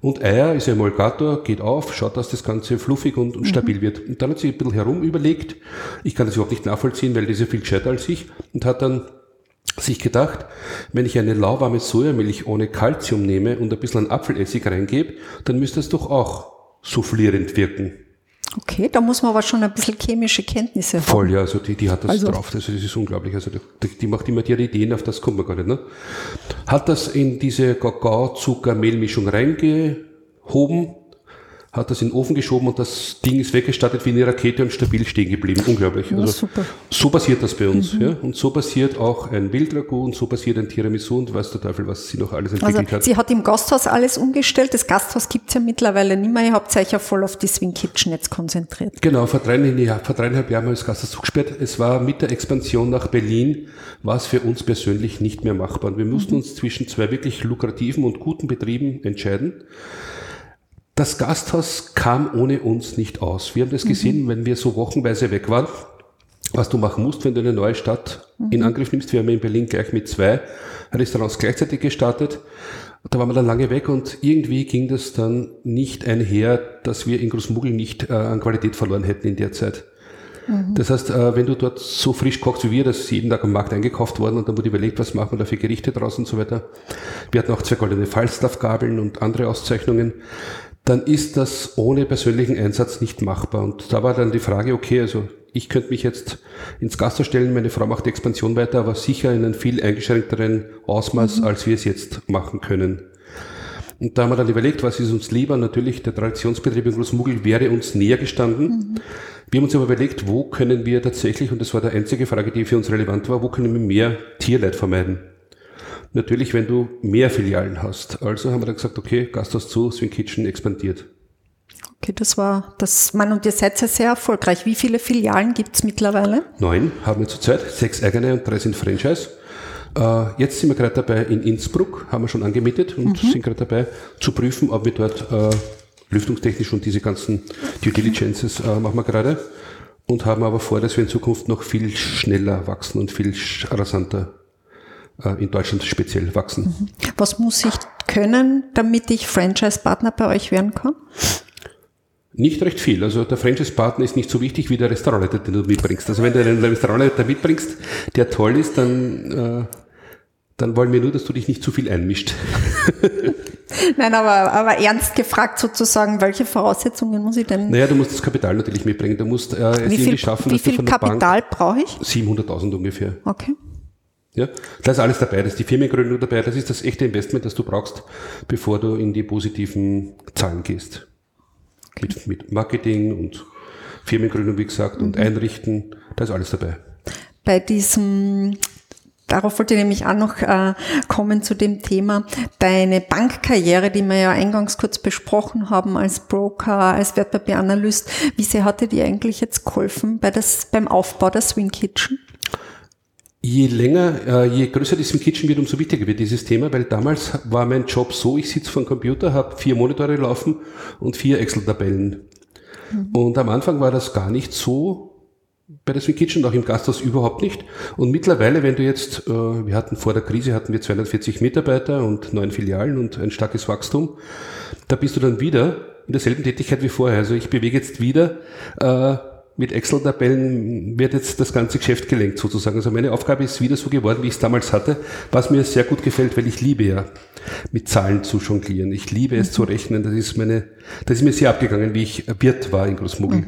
Und Eier ist ein Emulgator, geht auf, schaut, dass das Ganze fluffig und, und stabil wird. Und dann hat sie ein bisschen herum überlegt, ich kann das überhaupt nicht nachvollziehen, weil die ist ja viel gescheiter als ich, und hat dann sich gedacht, wenn ich eine lauwarme Sojamilch ohne Kalzium nehme und ein bisschen an Apfelessig reingebe, dann müsste es doch auch soufflierend wirken. Okay, da muss man aber schon ein bisschen chemische Kenntnisse haben. Voll, ja, also die, die hat das Also- drauf. Also das ist unglaublich. Also die, die macht immer die Ideen, auf das kommt man gar nicht. Ne? Hat das in diese Kakao-Zucker-Mehlmischung reingehoben, hat das in den Ofen geschoben und das Ding ist weggestartet wie eine Rakete und stabil stehen geblieben. Unglaublich. Also super. So passiert das bei uns. Ja? Und so passiert auch ein Wildragout und so passiert ein Tiramisu und weiß der Teufel, was sie noch alles entwickelt Also hat. sie hat im Gasthaus alles umgestellt. Das Gasthaus gibt's ja mittlerweile nicht mehr. Ihr habt euch ja voll auf die Swing Kitchen jetzt konzentriert. Genau, vor dreieinhalb, vor dreieinhalb Jahren haben wir das Gasthaus zugesperrt. Es war mit der Expansion nach Berlin, war es für uns persönlich nicht mehr machbar. Und wir mussten uns zwischen zwei wirklich lukrativen und guten Betrieben entscheiden. Das Gasthaus kam ohne uns nicht aus. Wir haben das gesehen, wenn wir so wochenweise weg waren, was du machen musst, wenn du eine neue Stadt in Angriff nimmst. Wir haben in Berlin gleich mit zwei Restaurants gleichzeitig gestartet. Da waren wir dann lange weg und irgendwie ging das dann nicht einher, dass wir in Großmuggel nicht äh, an Qualität verloren hätten in der Zeit. Das heißt, äh, wenn du dort so frisch kochst wie wir, das ist jeden Tag am Markt eingekauft worden und dann wurde überlegt, was machen wir da für Gerichte draus und so weiter. Wir hatten auch zwei goldene Falstaff-Gabeln und andere Auszeichnungen. Dann ist das ohne persönlichen Einsatz nicht machbar. Und da war dann die Frage, okay, also ich könnte mich jetzt ins Gasthaus stellen, meine Frau macht die Expansion weiter, aber sicher in einem viel eingeschränkteren Ausmaß, als wir es jetzt machen können. Und da haben wir dann überlegt, was ist uns lieber? Natürlich, der Traditionsbetrieb in Großmuggel wäre uns näher gestanden. Wir haben uns aber überlegt, wo können wir tatsächlich, und das war die einzige Frage, die für uns relevant war, wo können wir mehr Tierleid vermeiden? Natürlich, wenn du mehr Filialen hast. Also haben wir dann gesagt, okay, Gasthaus zu, Swing Kitchen expandiert. Okay, das war das. Man und ihr seid ja sehr erfolgreich. Wie viele Filialen gibt's mittlerweile? Neun haben wir zurzeit, sechs eigene und drei sind Franchise. Äh, jetzt sind wir gerade dabei in Innsbruck, haben wir schon angemietet und sind gerade dabei zu prüfen, ob wir dort äh, lüftungstechnisch und diese ganzen Due Diligences äh, machen wir gerade und haben aber vor, dass wir in Zukunft noch viel schneller wachsen und viel rasanter in Deutschland speziell wachsen. Was muss ich können, damit ich Franchise-Partner bei euch werden kann? Nicht recht viel. Also der Franchise-Partner ist nicht so wichtig wie der Restaurantleiter, den du mitbringst. Also wenn du einen Restaurantleiter mitbringst, der toll ist, dann, äh, dann wollen wir nur, dass du dich nicht zu viel einmischt. <laughs> Nein, aber, aber ernst gefragt sozusagen, welche Voraussetzungen muss ich denn? Naja, du musst das Kapital natürlich mitbringen. Du musst äh, es wie irgendwie viel, schaffen, wie dass du viel von der Kapital brauche ich? Bank 700.000 ungefähr. Okay. Ja, da ist alles dabei. Da ist die Firmengründung dabei. Das ist das echte Investment, das du brauchst, bevor du in die positiven Zahlen gehst. Mit, mit Marketing und Firmengründung, wie gesagt, und Einrichten. Da ist alles dabei. Bei diesem, darauf wollte ich nämlich auch noch äh, kommen zu dem Thema, deine Bankkarriere, die wir ja eingangs kurz besprochen haben als Broker, als Wertpapieranalyst, wie sehr hatte die eigentlich jetzt geholfen bei das, beim Aufbau der Swing Kitchen? Je länger, äh, je größer das im Kitchen wird, umso wichtiger wird dieses Thema, weil damals war mein Job so, ich sitze vor dem Computer, habe vier Monitore laufen und vier Excel-Tabellen. Und am Anfang war das gar nicht so bei der Swing Kitchen, auch im Gasthaus überhaupt nicht. Und mittlerweile, wenn du jetzt, äh, wir hatten vor der Krise, hatten wir 240 Mitarbeiter und neun Filialen und ein starkes Wachstum, da bist du dann wieder in derselben Tätigkeit wie vorher. Also ich bewege jetzt wieder äh, mit Excel-Tabellen wird jetzt das ganze Geschäft gelenkt sozusagen. Also meine Aufgabe ist wieder so geworden, wie ich es damals hatte, was mir sehr gut gefällt, weil ich liebe ja mit Zahlen zu jonglieren. Ich liebe es zu rechnen. Das ist meine, das ist mir sehr abgegangen, wie ich Wirt war in Großmuggel.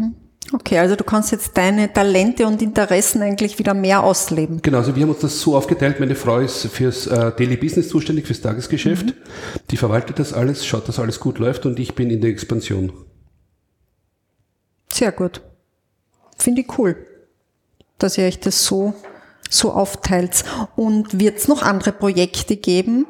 Okay, also du kannst jetzt deine Talente und Interessen eigentlich wieder mehr ausleben. Genau, also wir haben uns das so aufgeteilt. Meine Frau ist fürs äh, Daily Business zuständig, fürs Tagesgeschäft. Die verwaltet das alles, schaut, dass alles gut läuft und ich bin in der Expansion. Sehr gut. Finde ich cool, dass ihr euch das so, so aufteilt. Und wird es noch andere Projekte geben?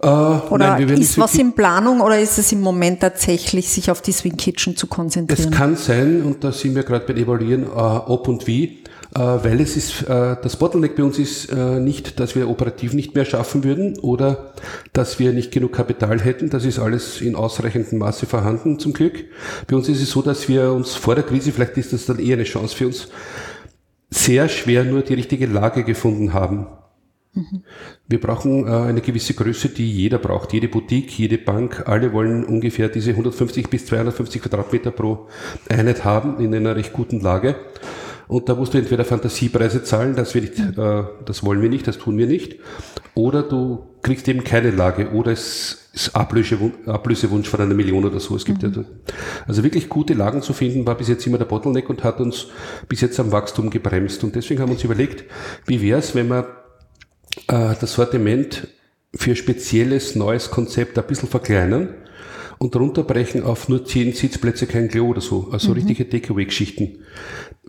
Äh, Oder nein, ist was in Planung oder ist es im Moment tatsächlich, sich auf die Swing Kitchen zu Es konzentrieren? kann sein, und da sind wir gerade beim Evaluieren, äh, ob und wie, weil es ist, äh, das Bottleneck bei uns ist äh, nicht, dass wir operativ nicht mehr schaffen würden oder dass wir nicht genug Kapital hätten. Das ist alles in ausreichendem Maße vorhanden, zum Glück. Bei uns ist es so, dass wir uns vor der Krise, vielleicht ist das dann eher eine Chance für uns, sehr schwer nur die richtige Lage gefunden haben. Wir brauchen äh, eine gewisse Größe, die jeder braucht. Jede Boutique, jede Bank, alle wollen ungefähr diese 150 bis 250 Quadratmeter pro Einheit haben in einer recht guten Lage. Und da musst du entweder Fantasiepreise zahlen, das, nicht, äh, das wollen wir nicht, das tun wir nicht. Oder du kriegst eben keine Lage. Oder es ist Ablösewunsch, Ablösewunsch von einer Million oder so. Es gibt mhm. ja, also wirklich gute Lagen zu finden, war bis jetzt immer der Bottleneck und hat uns bis jetzt am Wachstum gebremst. Und deswegen haben wir uns überlegt, wie wäre es, wenn wir äh, das Sortiment für spezielles neues Konzept ein bisschen verkleinern und runterbrechen auf nur zehn Sitzplätze, kein Klo oder so. Also mhm. richtige Takeaway-Geschichten.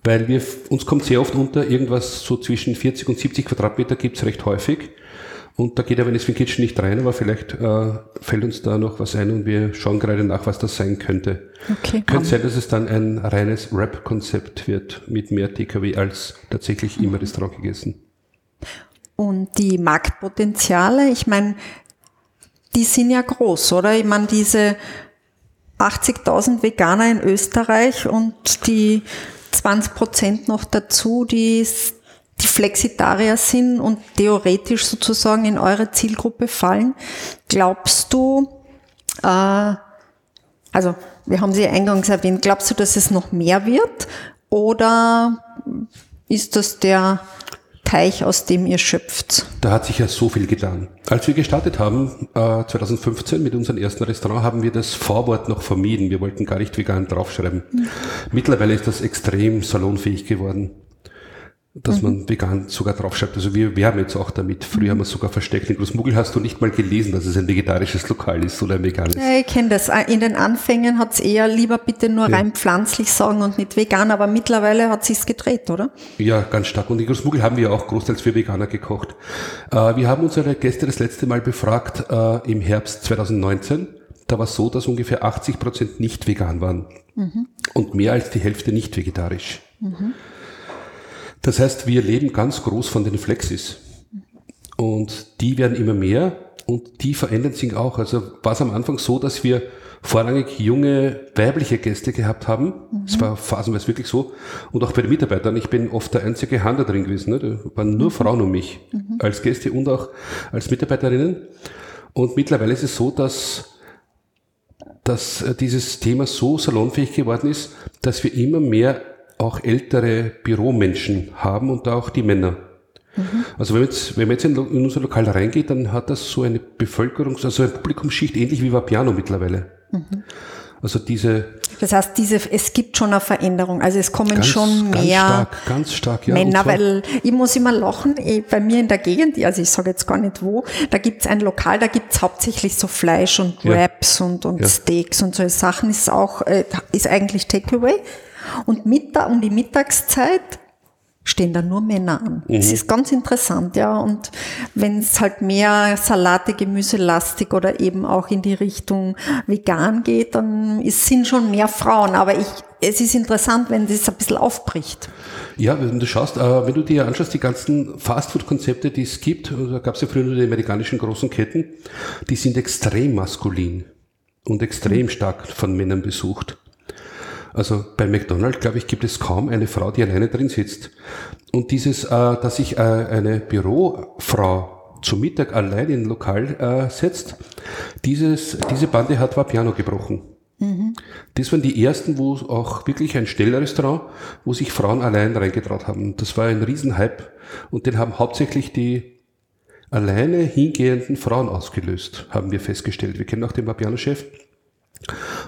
Weil wir, uns kommt sehr oft unter, irgendwas so zwischen 40 und 70 Quadratmeter gibt's recht häufig. Und da geht aber in das Kitchen nicht rein, aber vielleicht äh, fällt uns da noch was ein und wir schauen gerade nach, was das sein könnte. Okay. Könnte sein, dass es dann ein reines Wrap-Konzept wird mit mehr Takeaway als tatsächlich mhm. im Restaurant gegessen. Und die Marktpotenziale, ich meine, die sind ja groß, oder? Ich meine, diese 80.000 Veganer in Österreich und die 20 Prozent noch dazu, die, die Flexitarier sind und theoretisch sozusagen in eure Zielgruppe fallen. Glaubst du, äh, also wir haben sie eingangs erwähnt, glaubst du, dass es noch mehr wird oder ist das der Teich, aus dem ihr schöpft? Da hat sich ja so viel getan. Als wir gestartet haben, äh, 2015 mit unserem ersten Restaurant, haben wir das Vorwort noch vermieden. Wir wollten gar nicht vegan draufschreiben. Mhm. Mittlerweile ist das extrem salonfähig geworden dass mhm. man vegan sogar draufschreibt. Also wir werben jetzt auch damit. Früher haben wir es sogar versteckt. In Großmuggel hast du nicht mal gelesen, dass es ein vegetarisches Lokal ist oder ein veganes. Ja, ich kenne das. In den Anfängen hat es eher lieber bitte nur ja. rein pflanzlich sagen und nicht vegan, aber mittlerweile hat sich's gedreht, oder? Ja, ganz stark. Und in Großmuggel haben wir auch großteils für Veganer gekocht. Äh, wir haben unsere Gäste das letzte Mal befragt äh, im Herbst 2019. Da war es so, dass ungefähr 80 Prozent nicht vegan waren. Mhm. Und mehr als die Hälfte nicht vegetarisch. Mhm. Das heißt, wir leben ganz groß von den Flexis. Und die werden immer mehr und die verändern sich auch. Also war es am Anfang so, dass wir vorrangig junge weibliche Gäste gehabt haben. Es mhm. war phasenweise wirklich so. Und auch bei den Mitarbeitern. Ich bin oft der einzige Hand da drin gewesen. Ne? Da waren nur mhm. Frauen um mich. Mhm. Als Gäste und auch als Mitarbeiterinnen. Und mittlerweile ist es so, dass, dass äh, dieses Thema so salonfähig geworden ist, dass wir immer mehr auch ältere Büromenschen haben und auch die Männer. Mhm. Also wenn man jetzt, wenn man jetzt in, in unser Lokal reingeht, dann hat das so eine Bevölkerungs-, also eine Publikumsschicht ähnlich wie Vapiano mittlerweile. Mhm. Also diese. Das heißt, diese, es gibt schon eine Veränderung. Also es kommen ganz, schon mehr ganz stark, ganz stark, ja, Männer, weil ich muss immer lachen, eh, bei mir in der Gegend, also ich sage jetzt gar nicht wo, da gibt's ein Lokal, da gibt's hauptsächlich so Fleisch und Wraps ja. und, und ja. Steaks und solche Sachen, ist auch, äh, ist eigentlich Takeaway. Und Mittag, um die Mittagszeit stehen da nur Männer an. Mhm. Das ist ganz interessant, ja. Und wenn es halt mehr Salate, Gemüse lastig oder eben auch in die Richtung vegan geht, dann ist, sind schon mehr Frauen. Aber ich, es ist interessant, wenn das ein bisschen aufbricht. Ja, wenn du schaust, äh, wenn du dir anschaust, die ganzen Fastfood-Konzepte, die es gibt, da gab es ja früher nur die amerikanischen großen Ketten, die sind extrem maskulin und extrem stark von Männern besucht. Also bei McDonald's, glaube ich, gibt es kaum eine Frau, die alleine drin sitzt. Und dieses, äh, dass sich äh, eine Bürofrau zu Mittag allein in ein Lokal äh, setzt, dieses, diese Bande hat Vapiano gebrochen. Mhm. Das waren die ersten, wo auch wirklich ein Stellrestaurant, wo sich Frauen allein reingetraut haben. Das war ein Riesenhype und den haben hauptsächlich die alleine hingehenden Frauen ausgelöst, haben wir festgestellt. Wir kennen auch den Vapiano-Chef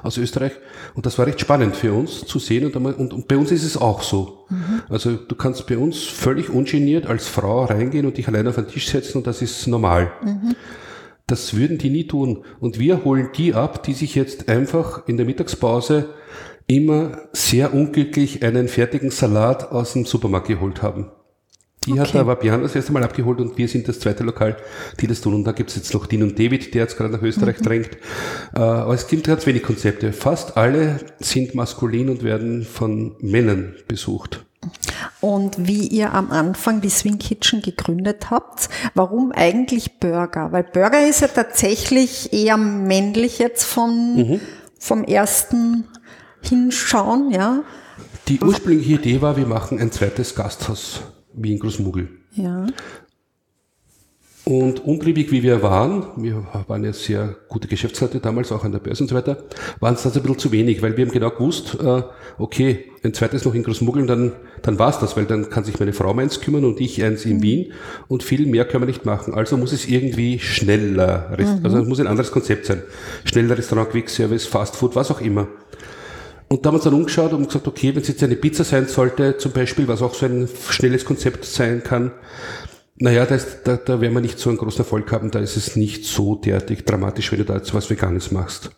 aus Österreich. Und das war recht spannend für uns zu sehen. Und, und, und bei uns ist es auch so. Mhm. Also du kannst bei uns völlig ungeniert als Frau reingehen und dich allein auf den Tisch setzen und das ist normal. Mhm. Das würden die nie tun. Und wir holen die ab, die sich jetzt einfach in der Mittagspause immer sehr unglücklich einen fertigen Salat aus dem Supermarkt geholt haben. Die okay. hat der Vapian das erste Mal abgeholt und wir sind das zweite Lokal, die das tun. Und da gibt es jetzt noch Dean und David, der jetzt gerade nach Österreich mhm. drängt. Äh, aber es gibt ganz wenig Konzepte. Fast alle sind maskulin und werden von Männern besucht. Und wie ihr am Anfang die Swing Kitchen gegründet habt, warum eigentlich Burger? Weil Burger ist ja tatsächlich eher männlich jetzt von, mhm. vom ersten Hinschauen, ja. Die ursprüngliche Idee war, wir machen ein zweites Gasthaus wie in Großmuggel. Ja. Und untriebig wie wir waren, wir waren ja sehr gute Geschäftsleute damals, auch an der Börse und so weiter, waren es das ein bisschen zu wenig, weil wir haben genau gewusst, äh, okay, ein zweites noch in Großmuggeln, dann, dann war's das, weil dann kann sich meine Frau eins kümmern und ich eins in Wien und viel mehr können wir nicht machen. Also muss es irgendwie schneller, mhm. also es muss ein anderes Konzept sein. Schneller Restaurant, Quick Service, Fast Food, was auch immer. Und da haben wir uns dann umgeschaut und gesagt, okay, wenn es jetzt eine Pizza sein sollte, zum Beispiel, was auch so ein schnelles Konzept sein kann, naja, da, ist, da, da werden wir nicht so einen großen Erfolg haben, da ist es nicht so derartig dramatisch, wenn du da jetzt was Veganes machst.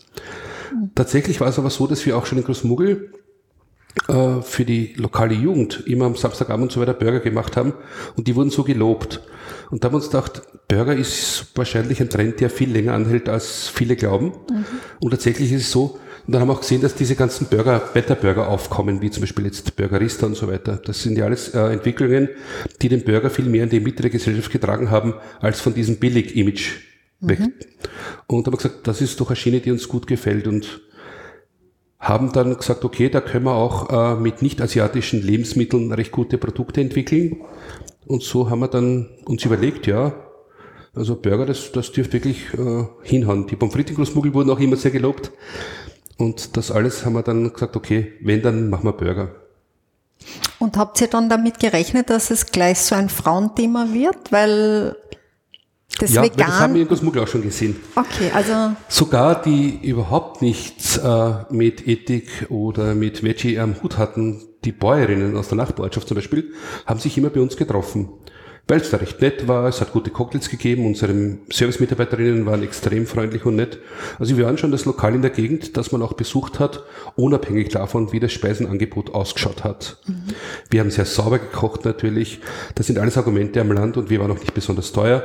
Mhm. Tatsächlich war es aber so, dass wir auch schon in Großmuggel äh, für die lokale Jugend immer am Samstagabend und so weiter Burger gemacht haben und die wurden so gelobt. Und da haben wir uns gedacht, Burger ist wahrscheinlich ein Trend, der viel länger anhält, als viele glauben. Mhm. Und tatsächlich ist es so, und dann haben wir auch gesehen, dass diese ganzen Burger, Better Burger aufkommen, wie zum Beispiel jetzt Burgerista und so weiter. Das sind ja alles äh, Entwicklungen, die den Burger viel mehr in die Mitte der Gesellschaft getragen haben, als von diesem Billig-Image weg. Mhm. Und haben wir gesagt, das ist doch eine Schiene, die uns gut gefällt und haben dann gesagt, okay, da können wir auch äh, mit nicht-asiatischen Lebensmitteln recht gute Produkte entwickeln. Und so haben wir dann uns überlegt, ja, also Burger, das, das dürfte wirklich äh, hinhauen. Die Pommes frites wurden auch immer sehr gelobt. Und das alles haben wir dann gesagt, okay, wenn, dann machen wir Burger. Und habt ihr dann damit gerechnet, dass es gleich so ein Frauenthema wird? Weil das ja, Vegan... das haben wir in Kosmugel auch schon gesehen. Okay, also... Sogar die überhaupt nichts äh, mit Ethik oder mit Veggie am Hut hatten, die Bäuerinnen aus der Nachbarschaft zum Beispiel, haben sich immer bei uns getroffen weil es da recht nett war. Es hat gute Cocktails gegeben. Unsere Servicemitarbeiterinnen waren extrem freundlich und nett. Also wir waren schon das Lokal in der Gegend, das man auch besucht hat, unabhängig davon, wie das Speisenangebot ausgeschaut hat. Mhm. Wir haben sehr sauber gekocht natürlich. Das sind alles Argumente am Land und wir waren auch nicht besonders teuer.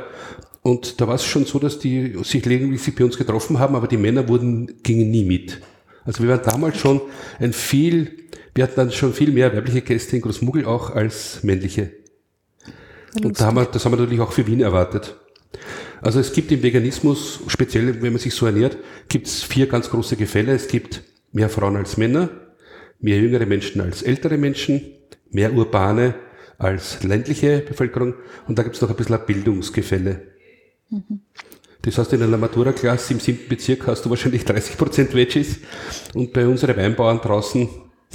Und da war es schon so, dass die sich regelmäßig bei uns getroffen haben, aber die Männer wurden, gingen nie mit. Also wir waren damals schon ein viel, wir hatten dann schon viel mehr weibliche Gäste in Großmuggel auch als männliche. Und da haben wir, das haben wir natürlich auch für Wien erwartet. Also es gibt im Veganismus, speziell wenn man sich so ernährt, gibt es vier ganz große Gefälle. Es gibt mehr Frauen als Männer, mehr jüngere Menschen als ältere Menschen, mehr urbane als ländliche Bevölkerung und da gibt es noch ein bisschen ein Bildungsgefälle. Mhm. Das heißt, in einer Matura-Klasse im siebten Bezirk hast du wahrscheinlich 30 Prozent Veggies und bei unseren Weinbauern draußen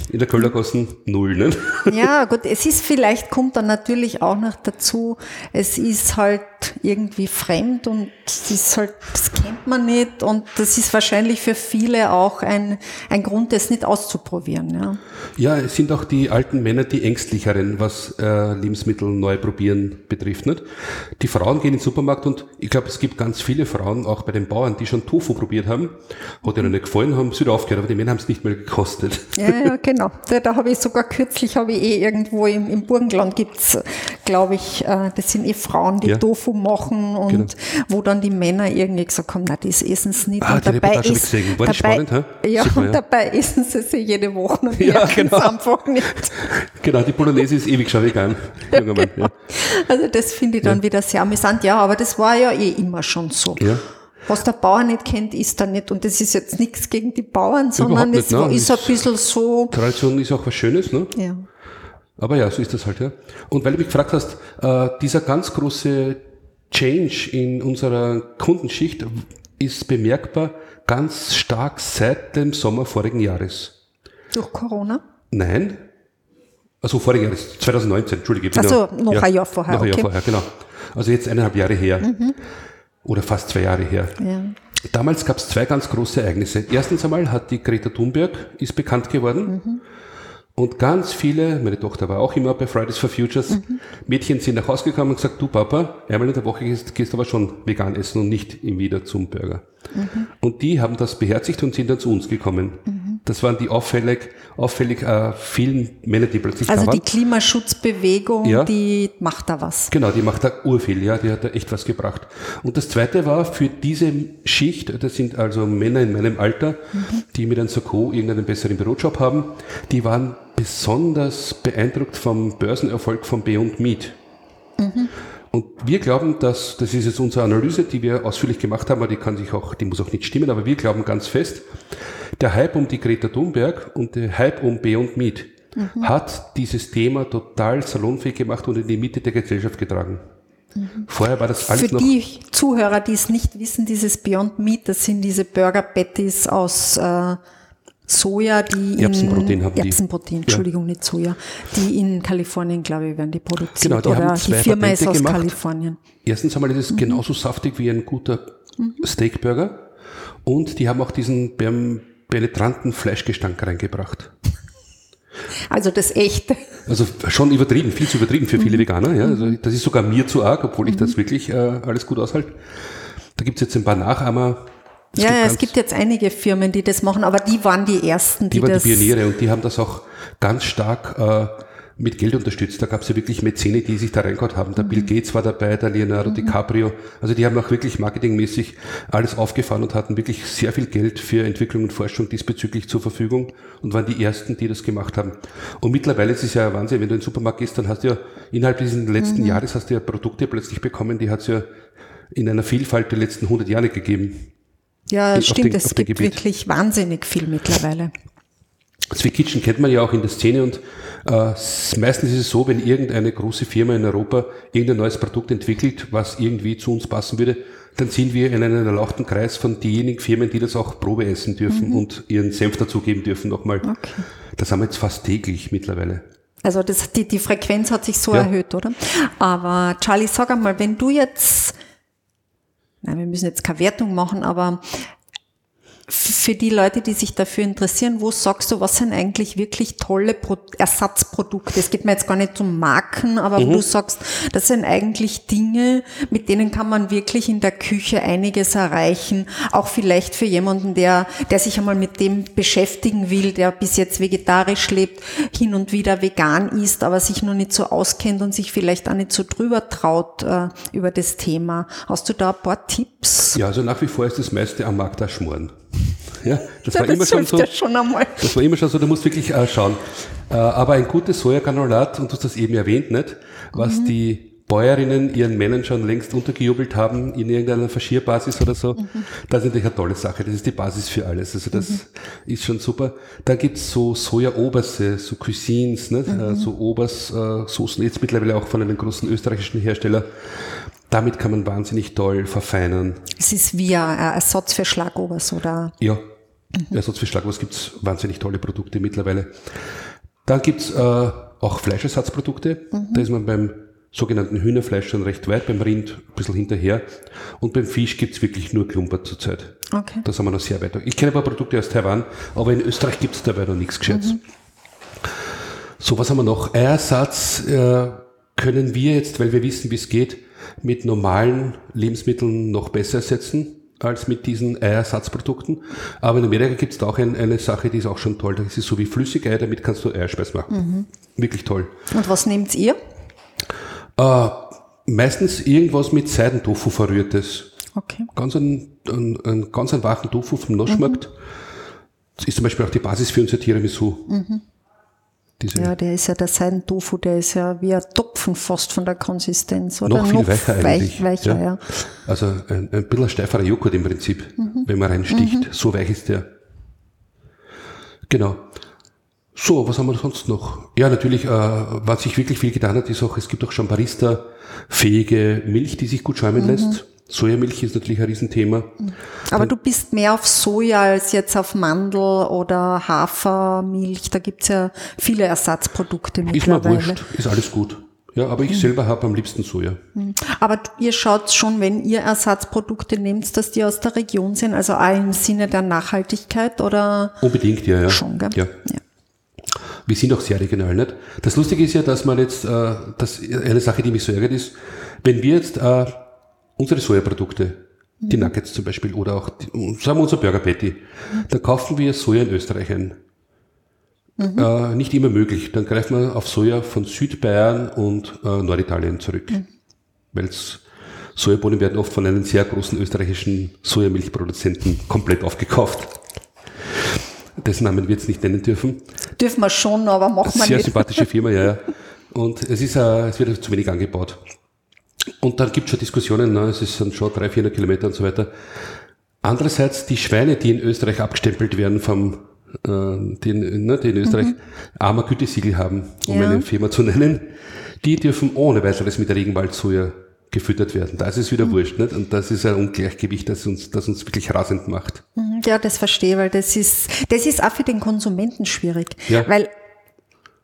in der Kölnergassen null, ne? Ja, gut, es ist vielleicht, kommt dann natürlich auch noch dazu, es ist halt irgendwie fremd und es ist halt, das kennt man nicht und das ist wahrscheinlich für viele auch ein, ein Grund, das nicht auszuprobieren, ja. Ja, es sind auch die alten Männer die ängstlicheren, was äh, Lebensmittel neu probieren betrifft, nicht? Die Frauen gehen in den Supermarkt und ich glaube, es gibt ganz viele Frauen, auch bei den Bauern, die schon Tofu probiert haben, hat ihnen nicht gefallen, haben sie wieder aufgehört, aber die Männer haben es nicht mehr gekostet. Ja, ja, <laughs> genau. Da, da habe ich sogar kürzlich, habe ich eh irgendwo im, im Burgenland gibt's, glaube ich, äh, das sind eh Frauen, die ja. Tofu machen und genau. wo dann die Männer irgendwie gesagt haben, na, das essen sie nicht. Ah, und dabei ist, War dabei, spannend, hä? Ja, Super, und ja. dabei essen sie sie jede Woche und <laughs> ja, genau. einfach nicht. <laughs> Genau, die Polonaise ist ewig schon vegan. Genau. Ja. <laughs> Also das finde ich dann ja. wieder sehr amüsant. Ja, aber das war ja eh immer schon so. Ja. Was der Bauer nicht kennt, ist er nicht. Und das ist jetzt nichts gegen die Bauern, sondern es ne? ist ein bisschen so. Tradition ist auch was Schönes, ne? Ja. Aber ja, so ist das halt, ja. Und weil du mich gefragt hast, äh, dieser ganz große Change in unserer Kundenschicht ist bemerkbar ganz stark seit dem Sommer vorigen Jahres. Durch Corona? Nein. Also vorigen Jahres, 2019, Entschuldige. Also noch ja, ein Jahr vorher. Noch ein Jahr vorher, genau. Also jetzt eineinhalb Jahre her. Mhm. Oder fast zwei Jahre her. Ja. Damals gab es zwei ganz große Ereignisse. Erstens einmal hat die Greta Thunberg ist bekannt geworden. Mhm. Und ganz viele, meine Tochter war auch immer bei Fridays for Futures, mhm. Mädchen sind nach Hause gekommen und gesagt, du Papa, einmal in der Woche gehst, gehst aber schon vegan essen und nicht wieder zum Burger. Mhm. Und die haben das beherzigt und sind dann zu uns gekommen. Mhm. Das waren die auffällig, auffällig äh, vielen Männer, die plötzlich also da waren. Also die Klimaschutzbewegung, ja. die macht da was. Genau, die macht da urviel, ja, die hat da echt was gebracht. Und das zweite war für diese Schicht, das sind also Männer in meinem Alter, die mit einem Sakko irgendeinen besseren Bürojob haben, die waren besonders beeindruckt vom Börsenerfolg von Beyond Meat. Mhm. Und wir glauben, dass, das ist jetzt unsere Analyse, die wir ausführlich gemacht haben, aber die kann sich auch, die muss auch nicht stimmen, aber wir glauben ganz fest, der Hype um die Greta Thunberg und der Hype um Beyond Meat mhm. hat dieses Thema total salonfähig gemacht und in die Mitte der Gesellschaft getragen. Vorher war das alles Für noch. die Zuhörer, die es nicht wissen, dieses Beyond Meat, das sind diese Burger Patties aus äh, Soja, die in Erbsenprotein haben die. Erbsenprotein, Entschuldigung, nicht Soja, die in Kalifornien, glaube ich, werden die produziert. Genau, die Oder haben die zwei Firma ist Patente aus gemacht. Kalifornien. Erstens einmal ist Mhm. es genauso saftig wie ein guter Steakburger. Und die haben auch diesen penetranten Fleischgestank reingebracht. <laughs> Also das echte. Also schon übertrieben, viel zu übertrieben für Mhm. viele Veganer. Ja. Also das ist sogar mir zu arg, obwohl ich das wirklich äh, alles gut aushalte. Da gibt es jetzt ein paar Nachahmer. Ja, ja, es gibt jetzt einige Firmen, die das machen, aber die waren die ersten, die, Die waren das. die Pioniere und die haben das auch ganz stark äh, mit Geld unterstützt. Da gab es ja wirklich Mäzene, die sich da reingehauen haben. Der Bill Gates war dabei, der Leonardo DiCaprio. Also die haben auch wirklich marketingmäßig alles aufgefahren und hatten wirklich sehr viel Geld für Entwicklung und Forschung diesbezüglich zur Verfügung und waren die ersten, die das gemacht haben. Und mittlerweile ist es ja Wahnsinn, wenn du in den Supermarkt gehst, dann hast du ja innerhalb dieses letzten Jahres hast du ja Produkte plötzlich bekommen, die hat es ja in einer Vielfalt der letzten 100 Jahre gegeben. Ja, auf stimmt, dem- es gibt Gebiet. wirklich wahnsinnig viel mittlerweile. Sweet Kitchen kennt man ja auch in der Szene und äh, meistens ist es so, wenn irgendeine große Firma in Europa irgendein neues Produkt entwickelt, was irgendwie zu uns passen würde, dann sind wir in einem erlauchten Kreis von diejenigen Firmen, die das auch Probe essen dürfen und ihren Senf dazugeben dürfen nochmal. Okay. Das haben wir jetzt fast täglich mittlerweile. Also das, die, die Frequenz hat sich so Ja. erhöht, oder? Aber Charlie, sag einmal, wenn du jetzt, nein, wir müssen jetzt keine Wertung machen, aber für die Leute, die sich dafür interessieren, wo sagst du, was sind eigentlich wirklich tolle Pro Ersatzprodukte? Es geht mir jetzt gar nicht um Marken, aber Mhm. wo du sagst, das sind eigentlich Dinge, mit denen kann man wirklich in der Küche einiges erreichen. Auch vielleicht für jemanden, der, der sich einmal mit dem beschäftigen will, der bis jetzt vegetarisch lebt, hin und wieder vegan isst, aber sich noch nicht so auskennt und sich vielleicht auch nicht so drüber traut äh, über das Thema. Hast du da ein paar Tipps? Ja, also nach wie vor ist das meiste am Markt das Schmoren. Ja, das Ja, war immer schon so. schon. Das war immer schon so, du musst wirklich äh, schauen. Äh, aber ein gutes Sojagranulat, und du hast das eben erwähnt, nicht, was Mhm. die Bäuerinnen ihren Männern schon längst untergejubelt haben in irgendeiner Verschierbasis oder so, Mhm. das ist natürlich eine tolle Sache. Das ist die Basis für alles. Also das ist schon super. Dann gibt's so Soja-Oberse, so Cuisines, nicht? Mhm. Äh, so Obers-Soßen, jetzt mittlerweile auch von einem großen österreichischen Hersteller. Damit kann man wahnsinnig toll verfeinern. Es ist wie ein Ersatz für Schlagobers oder Ja, Ersatz für Schlagwurst gibt's wahnsinnig tolle Produkte mittlerweile. Dann gibt's äh, auch Fleischersatzprodukte. Da ist man beim sogenannten Hühnerfleisch schon recht weit, beim Rind ein bisschen hinterher. Und beim Fisch gibt's wirklich nur Klumper zurzeit. Okay. Da sind wir noch sehr weit. Ich kenne ein paar Produkte aus Taiwan, aber in Österreich gibt's dabei noch nichts Gescheites. So, was haben wir noch? Eiersatz äh, können wir jetzt, weil wir wissen, wie es geht, mit normalen Lebensmitteln noch besser ersetzen als mit diesen Eiersatzprodukten. Aber in Amerika gibt es da auch ein, eine Sache, die ist auch schon toll. Das ist so wie Flüssigei, damit kannst du Eierspeis machen. Wirklich toll. Und was nehmt ihr? Äh, meistens irgendwas mit Seidentofu verrührtes. Okay. Ganz ein, ein, ein ganz einen wachen Tofu vom Noschmarkt. Das ist zum Beispiel auch die Basis für unser Tiramisu. Diese Ja, der ist ja der Seidentofu, der ist ja wie ein Topfen fast von der Konsistenz, oder? noch viel weicher eigentlich. Weich, weicher, ja. Also ein, ein bisschen steiferer Joghurt im Prinzip, wenn man reinsticht. So weich ist der. Genau. So, was haben wir sonst noch? Ja, natürlich, äh, was sich wirklich viel getan hat, ist auch, es gibt auch schon Barista-fähige Milch, die sich gut schäumen lässt. Sojamilch ist natürlich ein Riesenthema. Aber du bist mehr auf Soja als jetzt auf Mandel oder Hafermilch. Da gibt's ja viele Ersatzprodukte Ist mir mittlerweile. wurscht, ist alles gut. Ja, aber ich selber habe am liebsten Soja. Aber ihr schaut schon, wenn ihr Ersatzprodukte nehmt, dass die aus der Region sind, also auch im Sinne der Nachhaltigkeit oder Unbedingt, ja, ja. schon, gell? Ja. ja. Wir sind auch sehr regional, nicht? Das Lustige ist ja, dass man jetzt, äh, das, eine Sache, die mich so ärgert ist, wenn wir jetzt äh, unsere Sojaprodukte, die Nuggets zum Beispiel, oder auch, die, sagen wir unser Burger Patty, dann kaufen wir Soja in Österreich ein. Äh, nicht immer möglich. Dann greifen wir auf Soja von Südbayern und äh, Norditalien zurück. Weil Sojabohnen werden oft von einem sehr großen österreichischen Sojamilchproduzenten komplett aufgekauft. Dessen Namen wir jetzt nicht nennen dürfen. Dürfen wir schon, aber machen wir Sehr nicht. sympathische Firma, ja, ja. <laughs> Und es ist, äh, es wird zu wenig angebaut. Und dann gibt es schon Diskussionen, ne? es ist dann schon 300, 400 Kilometer und so weiter. Andererseits die Schweine, die in Österreich abgestempelt werden vom, äh, die, in- ne, die in Österreich armer Gütesiegel haben, um Ja. eine Firma zu nennen, die dürfen ohne weiteres mit Regenwaldsoja gefüttert werden. Da ist es wieder mhm. wurscht. Nicht? Und das ist ein Ungleichgewicht, das uns, das uns wirklich rasend macht. Mhm. Ja, das verstehe, weil das ist, das ist auch für den Konsumenten schwierig. Ja. Weil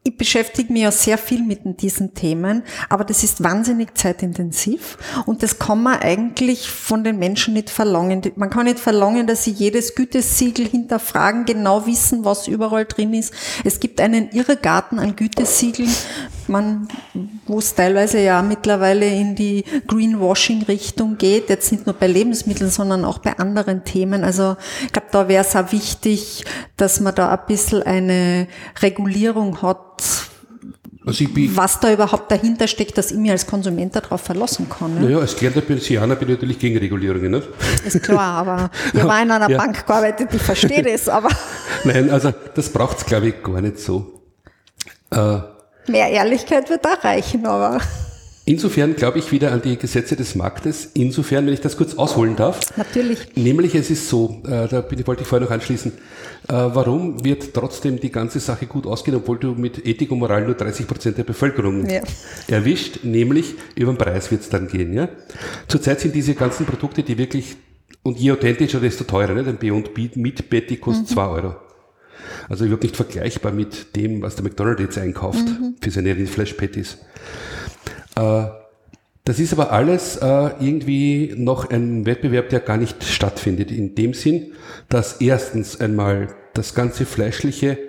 ich beschäftige mich ja sehr viel mit diesen Themen, aber das ist wahnsinnig zeitintensiv und das kann man eigentlich von den Menschen nicht verlangen. Man kann nicht verlangen, dass sie jedes Gütesiegel hinterfragen, genau wissen, was überall drin ist. Es gibt einen Irrgarten an Gütesiegeln, man, wo es teilweise ja mittlerweile in die Greenwashing-Richtung geht, jetzt nicht nur bei Lebensmitteln, sondern auch bei anderen Themen. Also ich glaube, da wäre es auch wichtig, dass man da ein bisschen eine Regulierung hat, also was da überhaupt dahinter steckt, dass ich mir als Konsument darauf verlassen kann. Ne? Naja, als gelernter Pensianer bin ich natürlich gegen Regulierungen. Nicht? Ist klar, aber ich <laughs> war in einer ja. Bank gearbeitet, ich verstehe <laughs> das, aber... Nein, also das braucht es, glaube ich, gar nicht so. Äh, Mehr Ehrlichkeit wird da reichen, aber... Insofern glaube ich wieder an die Gesetze des Marktes. Insofern, wenn ich das kurz ausholen darf. Natürlich. Nämlich, es ist so, äh, da wollte ich vorher noch anschließen, äh, warum wird trotzdem die ganze Sache gut ausgehen, obwohl du mit Ethik und Moral nur 30 Prozent der Bevölkerung ja. erwischt? Nämlich, über den Preis wird es dann gehen. Ja? Zurzeit sind diese ganzen Produkte, die wirklich, und je authentischer, desto teurer. Ne? Ein Beyond Meat Patty kostet 2 mhm. Euro. Also überhaupt nicht vergleichbar mit dem, was der McDonald's jetzt einkauft mhm. für seine Rindfleisch-Patties. Das ist aber alles äh, irgendwie noch ein Wettbewerb, der gar nicht stattfindet. In dem Sinn, dass erstens einmal das ganze Fleischliche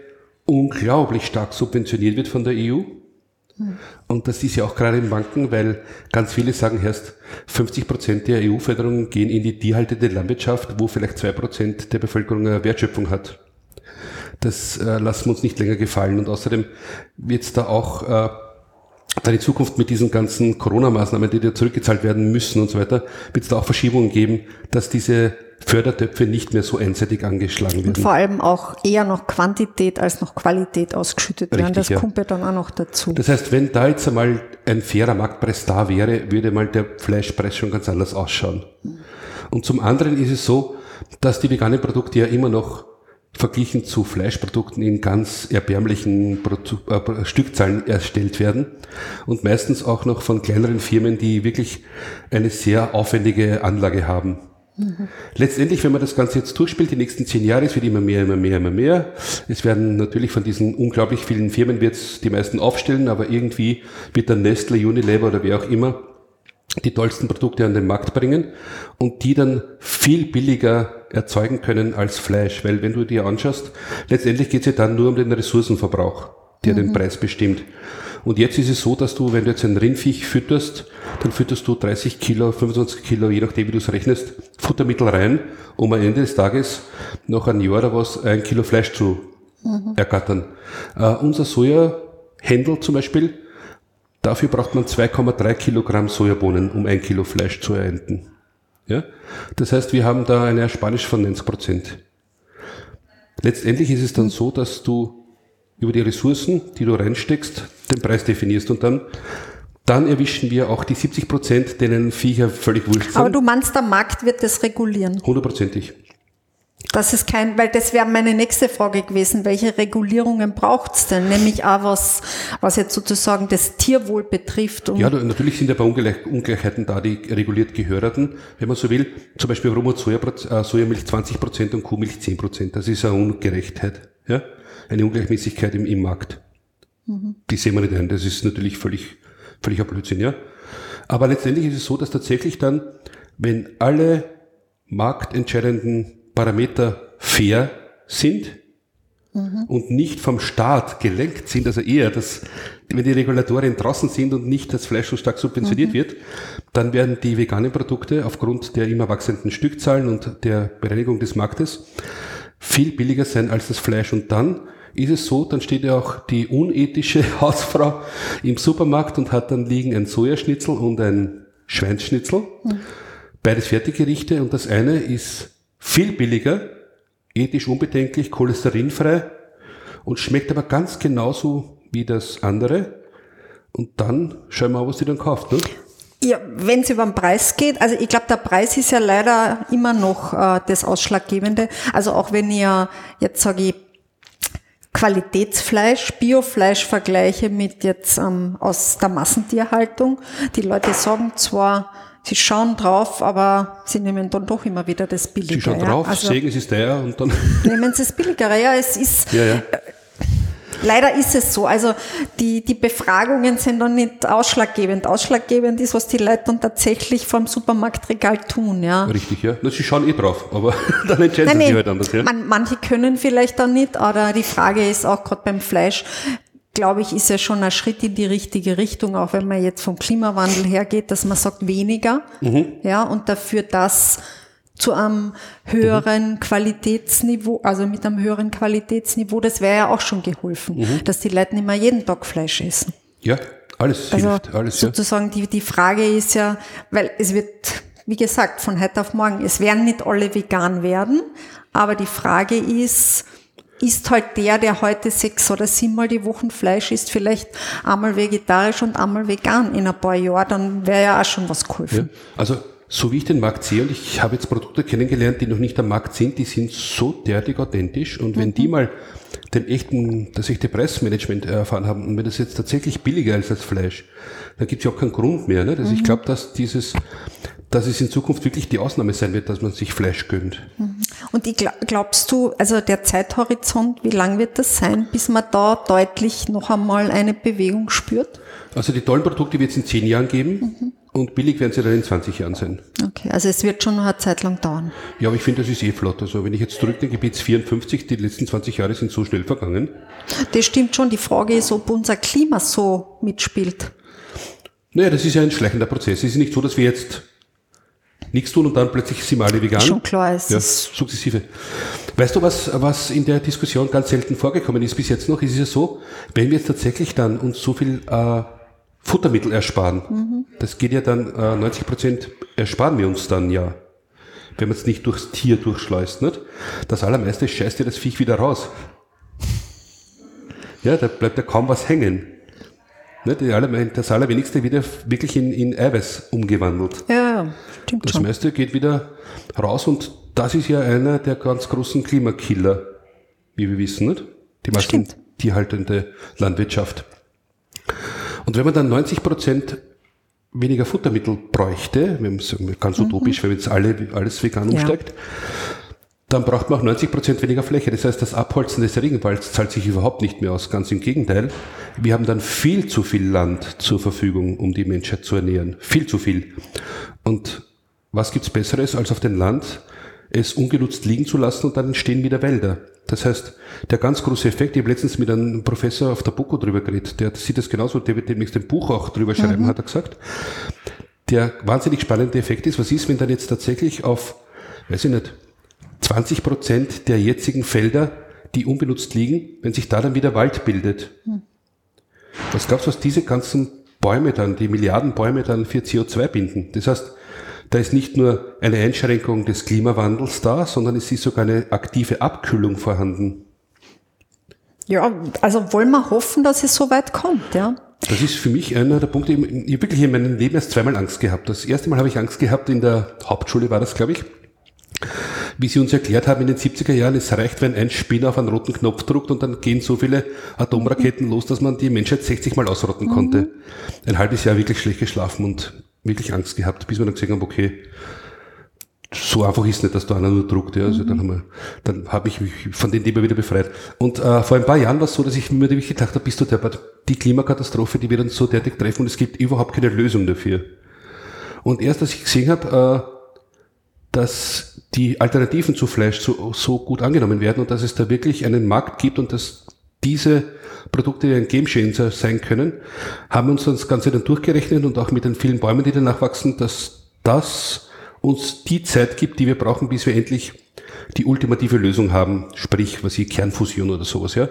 unglaublich stark subventioniert wird von der EU. Und das ist ja auch gerade im Banken, weil ganz viele sagen erst, 50 Prozent der EU-Förderungen gehen in die tierhaltende Landwirtschaft, wo vielleicht zwei Prozent der Bevölkerung eine Wertschöpfung hat. Das äh, lassen wir uns nicht länger gefallen. Und außerdem wird es da auch äh, dann in Zukunft mit diesen ganzen Corona-Maßnahmen, die da zurückgezahlt werden müssen und so weiter, wird es da auch Verschiebungen geben, dass diese Fördertöpfe nicht mehr so einseitig angeschlagen werden. Und vor allem auch eher noch Quantität als noch Qualität ausgeschüttet Richtig, werden. Das ja. kommt ja dann auch noch dazu. Das heißt, wenn da jetzt einmal ein fairer Marktpreis da wäre, würde mal der Fleischpreis schon ganz anders ausschauen. Und zum anderen ist es so, dass die veganen Produkte ja immer noch verglichen zu Fleischprodukten in ganz erbärmlichen äh, Stückzahlen erstellt werden und meistens auch noch von kleineren Firmen, die wirklich eine sehr aufwendige Anlage haben. Mhm. Letztendlich, wenn man das Ganze jetzt durchspielt, die nächsten zehn Jahre, es wird immer mehr, immer mehr, immer mehr. Es werden natürlich von diesen unglaublich vielen Firmen wird die meisten aufstellen, aber irgendwie wird dann Nestle, Unilever oder wer auch immer die tollsten Produkte an den Markt bringen und die dann viel billiger erzeugen können als Fleisch. Weil wenn du dir anschaust, letztendlich geht es ja dann nur um den Ressourcenverbrauch, der mhm. den Preis bestimmt. Und jetzt ist es so, dass du, wenn du jetzt ein Rindviech fütterst, dann fütterst du 30 Kilo, 25 Kilo, je nachdem wie du es rechnest, Futtermittel rein, um am Ende des Tages noch ein Jahr oder was ein Kilo Fleisch zu mhm. ergattern. Uh, unser Sojahändel zum Beispiel, Dafür braucht man 2,3 Kilogramm Sojabohnen, um ein Kilo Fleisch zu ernten. Ja? Das heißt, wir haben da eine Ersparnis von 90 Prozent. Letztendlich ist es dann so, dass du über die Ressourcen, die du reinsteckst, den Preis definierst und dann dann erwischen wir auch die 70 Prozent, denen Viecher völlig wurscht sind. Aber du meinst, der Markt wird das regulieren? Hundertprozentig. Das ist kein, weil das wäre meine nächste Frage gewesen, welche Regulierungen braucht es denn? Nämlich auch was, was jetzt sozusagen das Tierwohl betrifft. ja, natürlich sind ja bei Ungleich Ungleichheiten da, die reguliert gehörten, wenn man so will. Zum Beispiel Rum und äh, Sojamilch 20 Prozent und Kuhmilch 10 Prozent. Das ist eine Ungerechtheit, ja? eine Ungleichmäßigkeit im, im Markt. Mhm. Die sehen wir nicht ein. Das ist natürlich völlig, völliger Blödsinn, ja. Aber letztendlich ist es so, dass tatsächlich dann, wenn alle marktentscheidenden Parameter fair sind mhm. und nicht vom Staat gelenkt sind, also eher, dass, wenn die Regulatorien draußen sind und nicht das Fleisch so stark subventioniert mhm. wird, dann werden die veganen Produkte aufgrund der immer wachsenden Stückzahlen und der Bereinigung des Marktes viel billiger sein als das Fleisch. Und dann ist es so, dann steht ja auch die unethische <laughs> Hausfrau im Supermarkt und hat dann liegen ein Sojaschnitzel und ein Schweinsschnitzel. Mhm. Beides Fertiggerichte und das eine ist viel billiger, ethisch unbedenklich, cholesterinfrei und schmeckt aber ganz genauso wie das andere. Und dann schauen wir mal, was sie dann kauft. Ne? Ja, wenn es über den Preis geht, also ich glaube, der Preis ist ja leider immer noch äh, das Ausschlaggebende. Also auch wenn ihr jetzt sage ich Qualitätsfleisch, Biofleisch vergleiche mit jetzt ähm, aus der Massentierhaltung. Die Leute sagen zwar, sie schauen drauf, aber sie nehmen dann doch immer wieder das Billigere. Sie schauen drauf, also sägen es ist teuer und dann. <laughs> Nehmen sie das Billigere, ja, es ist. Ja, ja. Äh, leider ist es so. Also die, die Befragungen sind dann nicht ausschlaggebend. Ausschlaggebend ist, was die Leute dann tatsächlich vom Supermarktregal tun. Ja. Richtig, ja. Na, sie schauen eh drauf, aber <laughs> dann entscheiden nein, sie halt anders. Ja. Man, manche können vielleicht dann nicht, aber die Frage ist auch gerade beim Fleisch, glaube ich, ist ja schon ein Schritt in die richtige Richtung, auch wenn man jetzt vom Klimawandel hergeht, dass man sagt weniger, mhm. ja, und dafür das zu einem höheren mhm. Qualitätsniveau, also mit einem höheren Qualitätsniveau, das wäre ja auch schon geholfen, mhm. dass die Leute nicht mehr jeden Tag Fleisch essen. Ja, alles also hilft, alles. Sozusagen die, die Frage ist ja, weil es wird, wie gesagt, von heute auf morgen, es werden nicht alle vegan werden, aber die Frage ist, ist halt der, der heute sechs oder siebenmal die Woche Fleisch isst, vielleicht einmal vegetarisch und einmal vegan in ein paar Jahren, dann wäre ja auch schon was geholfen. Ja, also so wie ich den Markt sehe, und ich habe jetzt Produkte kennengelernt, die noch nicht am Markt sind, die sind so derartig authentisch. Und wenn mhm. die mal den echten, das echte Preismanagement erfahren haben und wenn das jetzt tatsächlich billiger ist als Fleisch, dann gibt es ja auch keinen Grund mehr. Ne? Also mhm. ich glaube, dass dieses, dass es in Zukunft wirklich die Ausnahme sein wird, dass man sich Fleisch gönnt. Mhm. Und ich glaub, glaubst du, also der Zeithorizont, wie lang wird das sein, bis man da deutlich noch einmal eine Bewegung spürt? Also die tollen Produkte wird es in zehn Jahren geben. Mhm. Und billig werden sie dann in 20 Jahren sein. Okay, also es wird schon noch eine Zeit lang dauern. Ja, aber ich finde, das ist eh flott. Also wenn ich jetzt zurückdenke, bis 54, die letzten 20 Jahre sind so schnell vergangen. Das stimmt schon. Die Frage ist, ob unser Klima so mitspielt. Naja, das ist ja ein schleichender Prozess. Es ist nicht so, dass wir jetzt nichts tun und dann plötzlich sind wir alle vegan. Schon klar ist ja, sukzessive. Weißt du, was, was in der Diskussion ganz selten vorgekommen ist bis jetzt noch? Ist es ja so, wenn wir jetzt tatsächlich dann uns so viel äh, Futtermittel ersparen. Mhm. Das geht ja dann, äh, 90 Prozent ersparen wir uns dann ja. Wenn man es nicht durchs Tier durchschleust, nicht? Das allermeiste scheißt ja das Viech wieder raus. Ja, da bleibt ja kaum was hängen. Nicht? Das allerwenigste wieder wirklich in, in Eiweiß umgewandelt. Ja, stimmt Das schon. meiste geht wieder raus und das ist ja einer der ganz großen Klimakiller, wie wir wissen, nicht? Die meisten tierhaltende Landwirtschaft. Und wenn man dann 90 Prozent weniger Futtermittel bräuchte, ganz mhm. utopisch, wenn jetzt alle, alles vegan ja. umsteigt, dann braucht man auch 90 Prozent weniger Fläche. Das heißt, das Abholzen des Regenwalds zahlt sich überhaupt nicht mehr aus. Ganz im Gegenteil. Wir haben dann viel zu viel Land zur Verfügung, um die Menschheit zu ernähren. Viel zu viel. Und was gibt's Besseres, als auf dem Land es ungenutzt liegen zu lassen und dann entstehen wieder Wälder? Das heißt, der ganz große Effekt, ich habe letztens mit einem Professor auf der BOKO drüber geredet, der sieht das genauso, der wird demnächst ein Buch auch drüber schreiben, mhm. hat er gesagt. Der wahnsinnig spannende Effekt ist, was ist, wenn dann jetzt tatsächlich auf, weiß ich nicht, 20 Prozent der jetzigen Felder, die unbenutzt liegen, wenn sich da dann wieder Wald bildet. Mhm. Was glaubst du, was diese ganzen Bäume dann, die Milliarden Bäume dann für CO2 binden? Das heißt, da ist nicht nur eine Einschränkung des Klimawandels da, sondern es ist sogar eine aktive Abkühlung vorhanden. Ja, also wollen wir hoffen, dass es so weit kommt, ja. Das ist für mich einer der Punkte, ich habe wirklich in meinem Leben erst zweimal Angst gehabt. Das erste Mal habe ich Angst gehabt, in der Hauptschule war das, glaube ich, wie sie uns erklärt haben in den 70er Jahren, es reicht, wenn ein Spinner auf einen roten Knopf druckt und dann gehen so viele Atomraketen los, dass man die Menschheit 60 Mal ausrotten konnte. Mhm. Ein halbes Jahr wirklich schlecht geschlafen und wirklich Angst gehabt, bis wir dann gesehen haben, okay, so einfach ist nicht, dass da einer nur druckt. Ja. Also mhm. dann haben wir, dann habe ich mich von dem Thema wieder befreit. Und äh, vor ein paar Jahren war es so, dass ich mir wirklich gedacht habe, bist du der, die Klimakatastrophe, die wird uns so derartig treffen und es gibt überhaupt keine Lösung dafür. Und erst als ich gesehen habe, äh, dass die Alternativen zu Fleisch so, so gut angenommen werden und dass es da wirklich einen Markt gibt und dass diese Produkte, ein Game Changer sein können, haben uns das Ganze dann durchgerechnet und auch mit den vielen Bäumen, die danach wachsen, dass das uns die Zeit gibt, die wir brauchen, bis wir endlich die ultimative Lösung haben, sprich, was ich Kernfusion oder sowas, ja.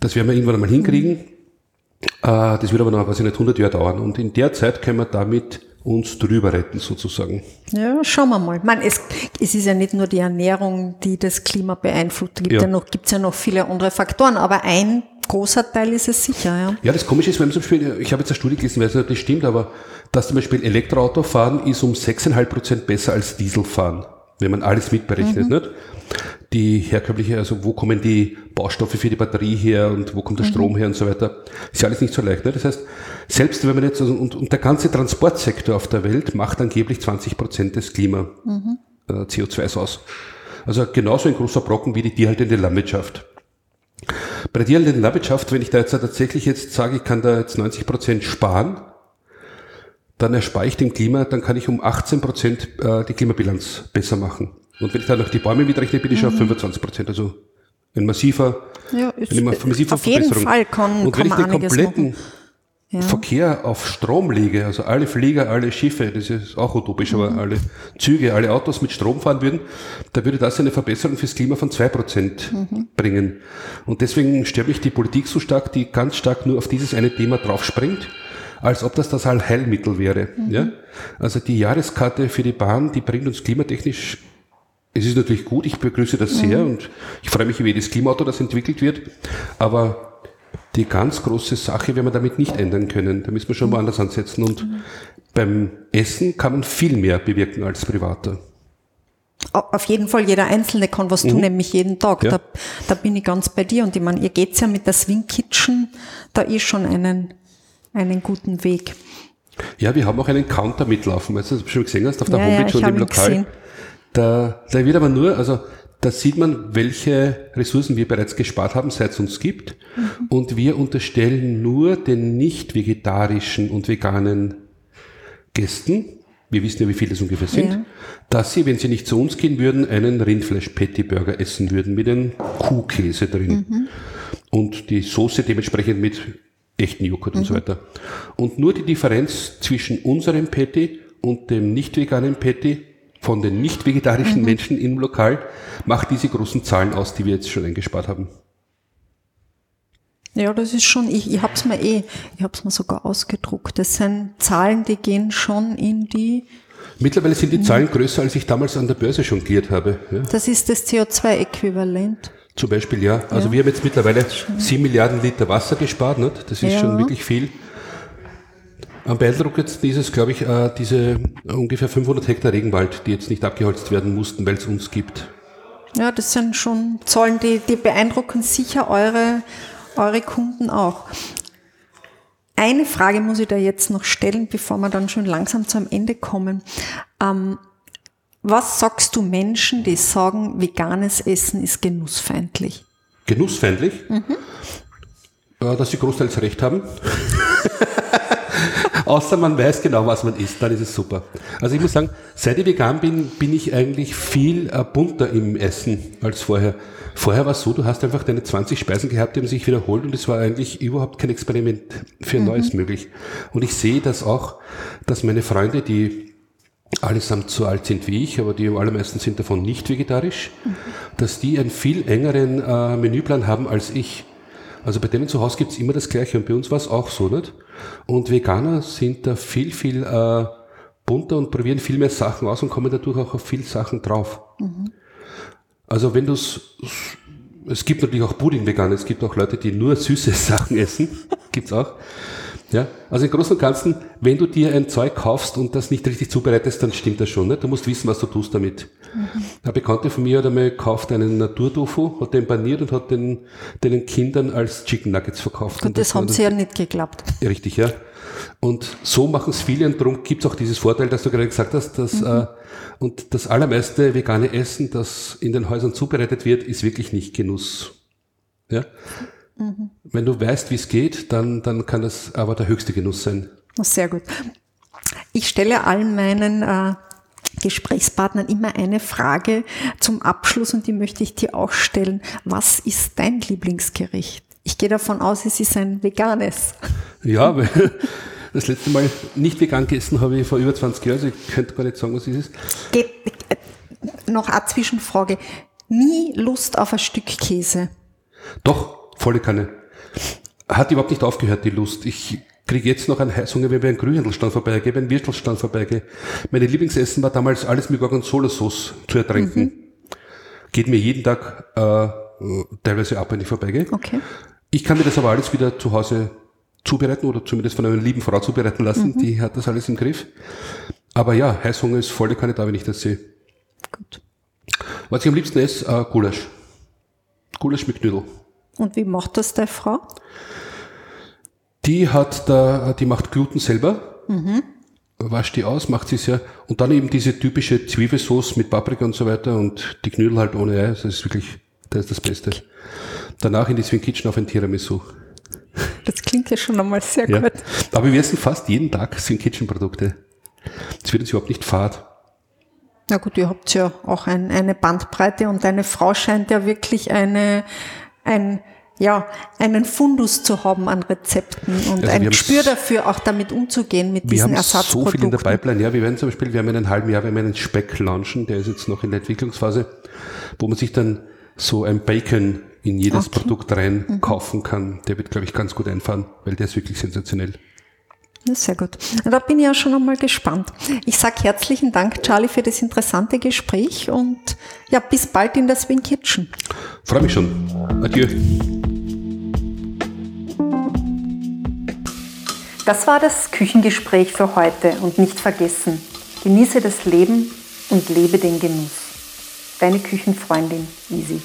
Das werden wir irgendwann einmal hinkriegen. Mhm. Das wird aber noch, weiß ich nicht, 100 Jahre dauern. Und in der Zeit können wir damit uns drüber retten, sozusagen. Ja, schauen wir mal. Man, es, es ist ja nicht nur die Ernährung, die das Klima beeinflusst. Es gibt ja. ja noch, gibt's ja noch viele andere Faktoren, aber ein großer Teil ist es sicher, ja. Ja, das Komische ist, wenn zum Beispiel, ich habe jetzt eine Studie gelesen, weiß nicht, ob das stimmt, aber dass zum Beispiel Elektroauto fahren ist um 6,5 Prozent besser als Diesel fahren. wenn man alles mitberechnet. Nicht? Die herkömmliche, also wo kommen die Baustoffe für die Batterie her und wo kommt der Strom her und so weiter, ist ja alles nicht so leicht. Nicht? Das heißt, selbst wenn man jetzt, also, und, und der ganze Transportsektor auf der Welt macht angeblich 20 Prozent des Klima äh, CO2s aus. Also genauso ein großer Brocken wie die tierhaltende Landwirtschaft. Bei der tierhaltenden Landwirtschaft, wenn ich da jetzt tatsächlich jetzt sage, ich kann da jetzt 90 Prozent sparen, dann erspare ich dem Klima, dann kann ich um 18 Prozent äh, die Klimabilanz besser machen. Und wenn ich dann noch die Bäume mitrechne, bin ich schon auf 25 Prozent. Also ein massiver, Ja, ist, eine massive auf jeden Verbesserung. Fall kann, Und kann wenn ich den kompletten. Ja. Verkehr auf Strom lege, also alle Flieger, alle Schiffe, das ist auch utopisch, aber Mhm. alle Züge, alle Autos mit Strom fahren würden, da würde das eine Verbesserung fürs Klima von zwei Prozent Mhm. bringen. Und deswegen stört mich die Politik so stark, die ganz stark nur auf dieses eine Thema draufspringt, als ob das das Allheilmittel wäre. Mhm. Ja? Also die Jahreskarte für die Bahn, die bringt uns klimatechnisch es ist natürlich gut, ich begrüße das sehr und ich freue mich über jedes Klimaauto, das entwickelt wird. Aber die ganz große Sache werden wir damit nicht ändern können. Da müssen wir schon woanders ansetzen. Und beim Essen kann man viel mehr bewirken als Privater. Au- Auf jeden Fall, jeder Einzelne kann was tun, nämlich jeden Tag. Mhm. Ja. Da, da bin ich ganz bei dir. Und ich meine, ihr geht's ja mit der Swing Kitchen da ist schon einen, einen guten Weg. Ja, wir haben auch einen Counter mitlaufen. Weißt du, das du schon gesehen hast auf der Ja, ja, Homepage ich und im Lokal. gesehen. Da, da wird aber nur, also da sieht man, welche Ressourcen wir bereits gespart haben, seit es uns gibt. Mhm. Und wir unterstellen nur den nicht vegetarischen und veganen Gästen, wir wissen ja, wie viele es ungefähr sind, Ja. dass sie, wenn sie nicht zu uns gehen würden, einen Rindfleisch-Patty-Burger essen würden mit einem Kuhkäse drin. Mhm. Und die Soße dementsprechend mit echten Joghurt Mhm. und so weiter. Und nur die Differenz zwischen unserem Patty und dem nicht veganen Patty von den nicht Mhm. vegetarischen Menschen im Lokal macht diese großen Zahlen aus, die wir jetzt schon eingespart haben. Ja, das ist schon, ich, ich hab's mir eh, ich hab's mir sogar ausgedruckt. Das sind Zahlen, die gehen schon in die, Mittlerweile sind die Zahlen größer, als ich damals an der Börse jongliert habe. Ja. das ist das CO2-Äquivalent. Zum Beispiel, ja. Also Ja. wir haben jetzt mittlerweile 7 Milliarden Liter Wasser gespart, nicht? Das ist Ja. schon wirklich viel. Am beeindruckendsten ist es, glaube ich, äh, diese ungefähr 500 Hektar Regenwald, die jetzt nicht abgeholzt werden mussten, weil es uns gibt. Ja, das sind schon Zahlen, die, die beeindrucken sicher eure, eure Kunden auch. Eine Frage muss ich da jetzt noch stellen, bevor wir dann schon langsam zum Ende kommen. Ähm, was sagst du Menschen, die sagen, veganes Essen ist genussfeindlich? Genussfeindlich, Mhm. äh, dass sie großteils recht haben. <laughs> Außer man weiß genau, was man isst, dann ist es super. Also ich muss sagen, seit ich vegan bin, bin ich eigentlich viel äh, bunter im Essen als vorher. Vorher war es so, du hast einfach deine 20 Speisen gehabt, die haben sich wiederholt und es war eigentlich überhaupt kein Experiment für ein Neues möglich. Und ich sehe das auch, dass meine Freunde, die allesamt so alt sind wie ich, aber die allermeisten sind davon nicht vegetarisch, dass die einen viel engeren äh, Menüplan haben als ich. Also bei denen zu Hause gibt's immer das Gleiche und bei uns war es auch so, nicht? Und Veganer sind da viel, viel äh, bunter und probieren viel mehr Sachen aus und kommen dadurch auch auf viel Sachen drauf. Also wenn du's, es gibt natürlich auch Pudding-Veganer, es gibt auch Leute, die nur süße <laughs> Sachen essen, gibt's auch. Ja, also im Großen und Ganzen, wenn du dir ein Zeug kaufst und das nicht richtig zubereitest, dann stimmt das schon. Ne? Du musst wissen, was du tust damit. Eine Bekannte von mir hat einmal gekauft einen Naturtofu, hat den paniert und hat den, den Kindern als Chicken Nuggets verkauft. Und das war haben sie ja nicht geglaubt. Richtig, ja. Und so machen es viele und darum gibt es auch dieses Vorteil, dass du gerade gesagt hast, dass äh, und das allermeiste vegane Essen, das in den Häusern zubereitet wird, ist wirklich nicht Genuss. Ja? Wenn du weißt, wie es geht, dann, dann kann das aber der höchste Genuss sein. Sehr gut. Ich stelle allen meinen äh, Gesprächspartnern immer eine Frage zum Abschluss und die möchte ich dir auch stellen. Was ist dein Lieblingsgericht? Ich gehe davon aus, es ist ein veganes. Ja, weil <laughs> das letzte Mal nicht vegan gegessen habe ich vor über 20 Jahren, also ich könnte gar nicht sagen, was es ist. Geht, äh, noch eine Zwischenfrage. Nie Lust auf ein Stück Käse. Doch, volle Kanne. Hat überhaupt nicht aufgehört, die Lust. Ich kriege jetzt noch einen Heißhunger, wenn wir einen Grühändelstand vorbeigehe, einen Würstelstand vorbeigehe. Meine Lieblingsessen war damals alles mit Gorgonzola-Sauce zu ertränken. Geht mir jeden Tag äh, teilweise ab, wenn ich vorbeigehe. Okay. Ich kann mir das aber alles wieder zu Hause zubereiten oder zumindest von einer lieben Frau zubereiten lassen. Die hat das alles im Griff. Aber ja, Heißhunger ist volle Kanne da, wenn ich das sehe. Gut. Was ich am liebsten esse, äh, Gulasch. Gulasch mit Knödel. Und wie macht das deine Frau? Die hat da, die macht Gluten selber. Mhm. Wascht die aus, macht sie sehr. Und dann eben diese typische Zwiebelsauce mit Paprika und so weiter und die Knödel halt ohne Ei. Das ist wirklich, das ist das Beste. Danach in die Swing Kitchen auf ein Tiramisu. Das klingt ja schon einmal sehr Ja. gut. Aber wir essen fast jeden Tag Swing Kitchen Produkte. Es wird uns überhaupt nicht fad. Na gut, ihr habt ja auch ein, eine Bandbreite und deine Frau scheint ja wirklich eine, ein, ja, einen Fundus zu haben an Rezepten und Also wir ein Gespür dafür, auch damit umzugehen mit Wir diesen haben so Ersatzprodukten. viel in der Pipeline. Ja, wir werden zum Beispiel, wir haben in einem halben Jahr, wir haben einen Speck launchen, der ist jetzt noch in der Entwicklungsphase, wo man sich dann so ein Bacon in jedes Okay. Produkt rein kaufen kann. Der wird, glaube ich, ganz gut einfahren, weil der ist wirklich sensationell. Sehr gut. Da bin ich ja schon einmal gespannt. Ich sage herzlichen Dank, Charlie, für das interessante Gespräch und ja, bis bald in der Swing Kitchen. Freue mich schon. Adieu. Das war das Küchengespräch für heute und nicht vergessen, genieße das Leben und lebe den Genuss. Deine Küchenfreundin Easy.